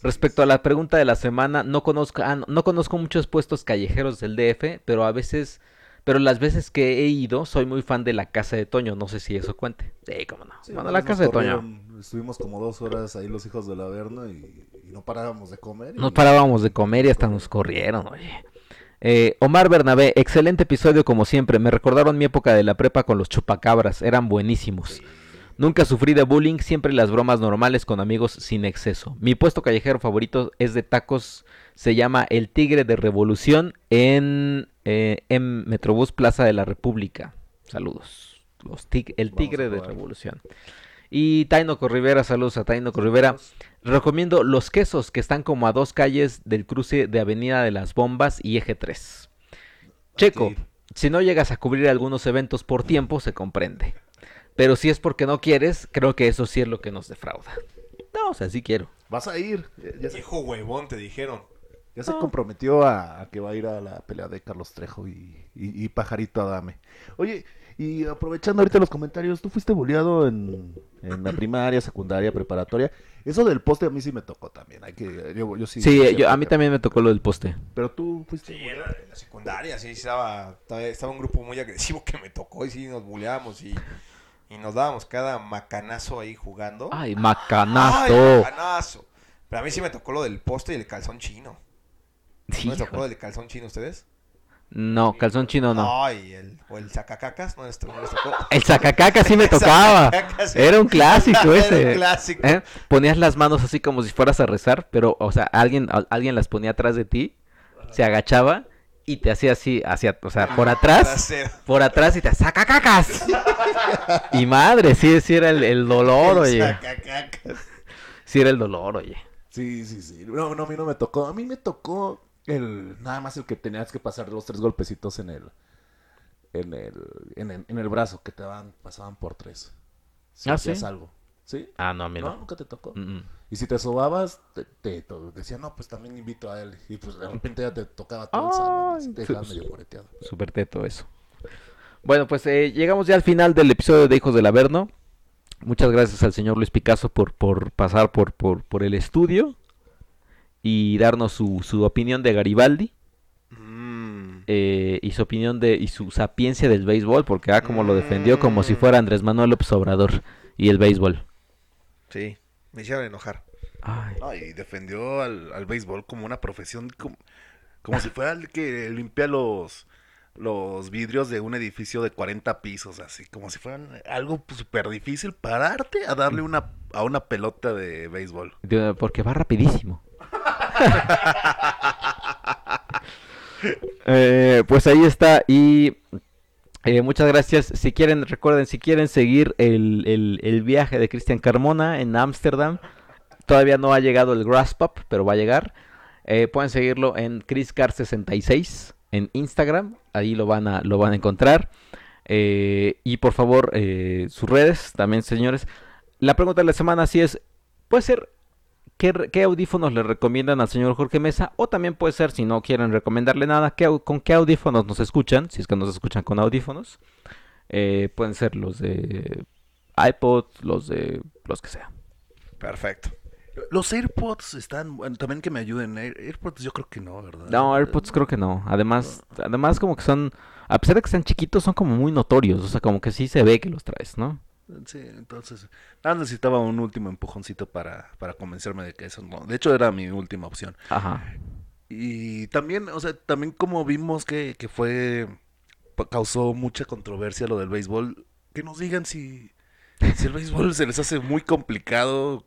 Respecto a la pregunta de la semana, no conozco, ah, no conozco muchos puestos callejeros del DF, pero a veces, pero las veces que he ido, soy muy fan de la casa de Toño. No sé si eso cuente. Sí, cómo no. Sí, bueno, una la casa de Toño. Estuvimos como dos horas ahí los hijos del Averno y, y no parábamos de comer. y- No parábamos de comer y hasta nos corrieron, oye. Eh, Omar Bernabé, excelente episodio como siempre. Me recordaron mi época de la prepa con los chupacabras, eran buenísimos. Nunca sufrí de bullying, siempre las bromas normales con amigos sin exceso. Mi puesto callejero favorito es de tacos, se llama El Tigre de Revolución en, eh, en Metrobús Plaza de la República. Saludos. Los tig- el Vamos Tigre de. Revolución. Y Tainoco Rivera, saludos a Tainoco Rivera. Recomiendo los quesos que están como a dos calles del cruce de Avenida de las Bombas y Eje 3. Checo, si no llegas a cubrir algunos eventos por tiempo, se comprende. Pero si es porque no quieres, creo que eso sí es lo que nos defrauda. No, o sea, sí quiero. Vas a ir. Ya- Ya huevón, te dijeron. Ya se comprometió a, a que va a ir a la pelea de Carlos Trejo y, y- y Pajarito Adame. Oye, y aprovechando ahorita los comentarios, ¿tú fuiste boleado en, en la primaria, secundaria, preparatoria? Eso del poste a mí sí me tocó también. Hay que, yo, yo sí. Sí, a mí pero- también me tocó lo del poste. Pero tú fuiste. Sí, en la, en la secundaria, sí, estaba, estaba, un grupo muy agresivo que me tocó y sí, nos buleábamos y, y nos dábamos cada macanazo ahí jugando. Ay, ¡Ay, macanazo. macanazo! Pero a mí sí me tocó lo del poste y el calzón chino. Sí, ¿No les tocó del calzón chino ustedes? No, calzón chino no. Ay, el, o el sacacacas, ¿no les, to- no les tocó? <laughs> El sacacaca sí me <laughs> tocaba. Sacacacas, sí. Era un clásico <laughs> Era ese. un clásico. ¿Eh? Ponías las manos así como si fueras a rezar, pero, o sea, alguien, alguien las ponía atrás de ti, se agachaba y te hacía así, hacia, o sea, por atrás, por atrás y te saca cacas. Y madre, sí, sí era el, el dolor, El oye. sacacacas. Sí era el dolor, oye. Sí, sí, sí. No, no, a mí no me tocó. A mí me tocó el nada más el que tenías que pasar los tres golpecitos en el en el en el, en el brazo que te daban pasaban por tres. Si ¿Ah, hacías sí? algo. ¿Sí? Ah, no, a mí ¿No? no. Nunca te tocó. Mm, mm. Y si te sobabas, te, te, te decía, no, pues también invito a él. Y pues de repente ya te tocaba todo el salón. te dejaban su- medio moreteado. Súper teto eso. Bueno, pues eh, llegamos ya al final del episodio de Hijos del Averno. Muchas gracias al señor Luis Picasso por, por pasar por, por, por el estudio y darnos su, su opinión de Garibaldi Mm. eh, y su opinión de y su sapiencia del béisbol, porque ah, como lo defendió como si fuera Andrés Manuel López Obrador y el béisbol. Sí, me hicieron enojar. Ay, No, y defendió al, al béisbol como una profesión, como, como si fuera el que limpia los, los vidrios de un edificio de 40 pisos, así, como si fueran algo súper difícil pararte a darle una, a una pelota de béisbol. porque va rapidísimo. Eh, pues ahí está y eh, muchas gracias. Si quieren, recuerden, si quieren seguir el, el- viaje de Cristian Carmona en Ámsterdam, todavía no ha llegado el Grass Pop, pero va a llegar. Eh, pueden seguirlo en ChrisCar66 en Instagram, ahí lo van a, lo van a encontrar. Y por favor, sus redes también, señores. La pregunta de la semana sí es, puede ser ¿Qué, audífonos le recomiendan al señor Jorge Mesa? O también puede ser, si no quieren recomendarle nada, ¿qué ¿con qué audífonos nos escuchan? Si es que nos escuchan con audífonos. Eh, pueden ser los de iPod, los de los que sea. Perfecto. Los AirPods están, bueno, también que me ayuden. Air- AirPods yo creo que no, ¿verdad? No, AirPods creo que no. Además, además como que son, a pesar de que sean chiquitos, son como muy notorios. O sea, como que sí se ve que los traes, ¿no? Sí, entonces, nada, necesitaba un último empujoncito para, para convencerme de que eso no. De hecho, era mi última opción. Ajá. Y también, o sea, también como vimos que, que fue, causó mucha controversia lo del béisbol, que nos digan si, si el béisbol se les hace muy complicado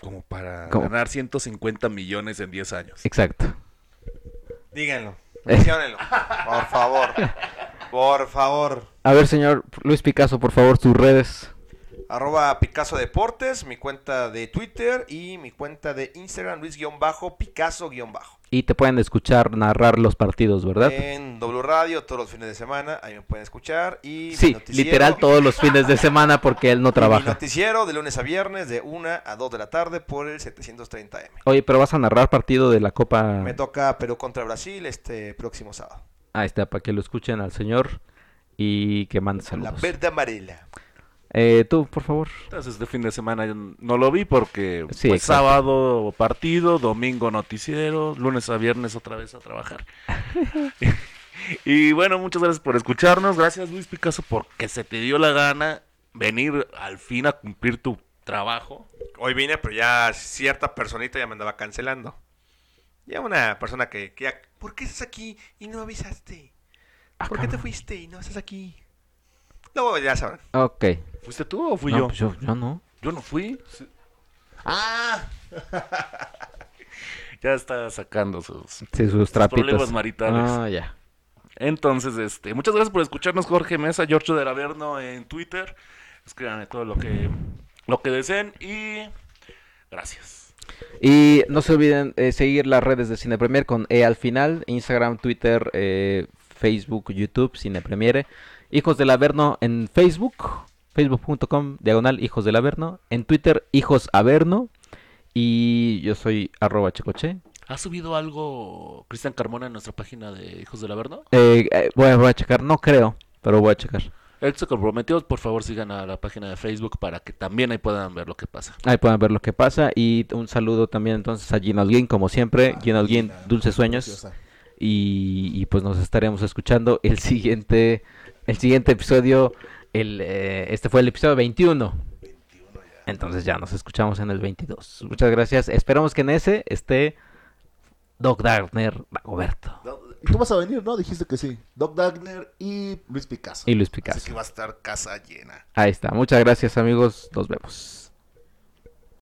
como para ¿Cómo? ganar 150 millones en 10 años. Exacto. Díganlo. Eh. Menciónenlo. Por favor. Por favor. A ver, señor Luis Picasso, por favor, sus redes. Arroba Picasso Deportes, mi cuenta de Twitter y mi cuenta de Instagram, Luis-Picasso-Bajo. Y te pueden escuchar narrar los partidos, ¿verdad? En W Radio todos los fines de semana, ahí me pueden escuchar. Y sí, literal todos los fines de semana porque él no y Mi trabaja. noticiero de lunes a viernes de 1 a 2 de la tarde por el 730M. Oye, pero vas a narrar partido de la Copa. Me toca Perú contra Brasil este próximo sábado. Ahí está, para que lo escuchen al señor y que mande Con la saludos. verde amarela. Eh, tú, por favor. Entonces, este fin de semana yo no lo vi porque Sí, pues, sábado partido, domingo noticiero, lunes a viernes otra vez a trabajar. <laughs> y bueno, muchas gracias por escucharnos. Gracias Luis Picasso porque se te dio la gana venir al fin a cumplir tu trabajo. Hoy vine, pero ya cierta personita ya me andaba cancelando. Ya una persona que, que ya- ¿Por qué estás aquí y no avisaste? Ah, ¿Por qué te fuiste y no estás aquí? Luego ya sabrán. Ok. ¿Fuiste tú o fui No, yo? pues yo, yo no. Yo no fui. Sí. ¡Ah! <laughs> Ya está sacando sus... Sí, sus trapitos. problemas maritales. Ah, ya. Entonces, este, muchas gracias por escucharnos, Jorge Mesa, Giorgio del Averno en Twitter. Escríbanme todo lo que, lo que deseen y gracias. Y no se olviden eh, seguir las redes de Cine Premier con E al final, Instagram, Twitter, eh, Facebook, YouTube, Cine Premiere. Hijos del Averno en Facebook, facebook.com, diagonal Hijos del Averno. En Twitter, Hijos Averno. Y yo soy arroba checoche. ¿Ha subido algo Cristian Carmona en nuestra página de Hijos del Averno? Eh, eh, voy, a, voy a checar, no creo, pero voy a checar. Él se comprometió, por favor sigan a la página de Facebook para que también ahí puedan ver lo que pasa. Ahí pueden ver lo que pasa. Y un saludo también entonces a Gino Alguín, como siempre. Gino Alguín, dulces sueños. Preciosa. Y, y, pues nos estaremos escuchando el siguiente el siguiente episodio el eh, este fue el episodio 21 entonces ya nos escuchamos en el 22 muchas gracias esperamos que en ese esté Doc Darner Dagoberto Y tú vas a venir, ¿no? Dijiste que sí. Doc Dagner y Luis Picasso. y Luis Así Picasso que va a estar casa llena. ahí está muchas gracias amigos nos vemos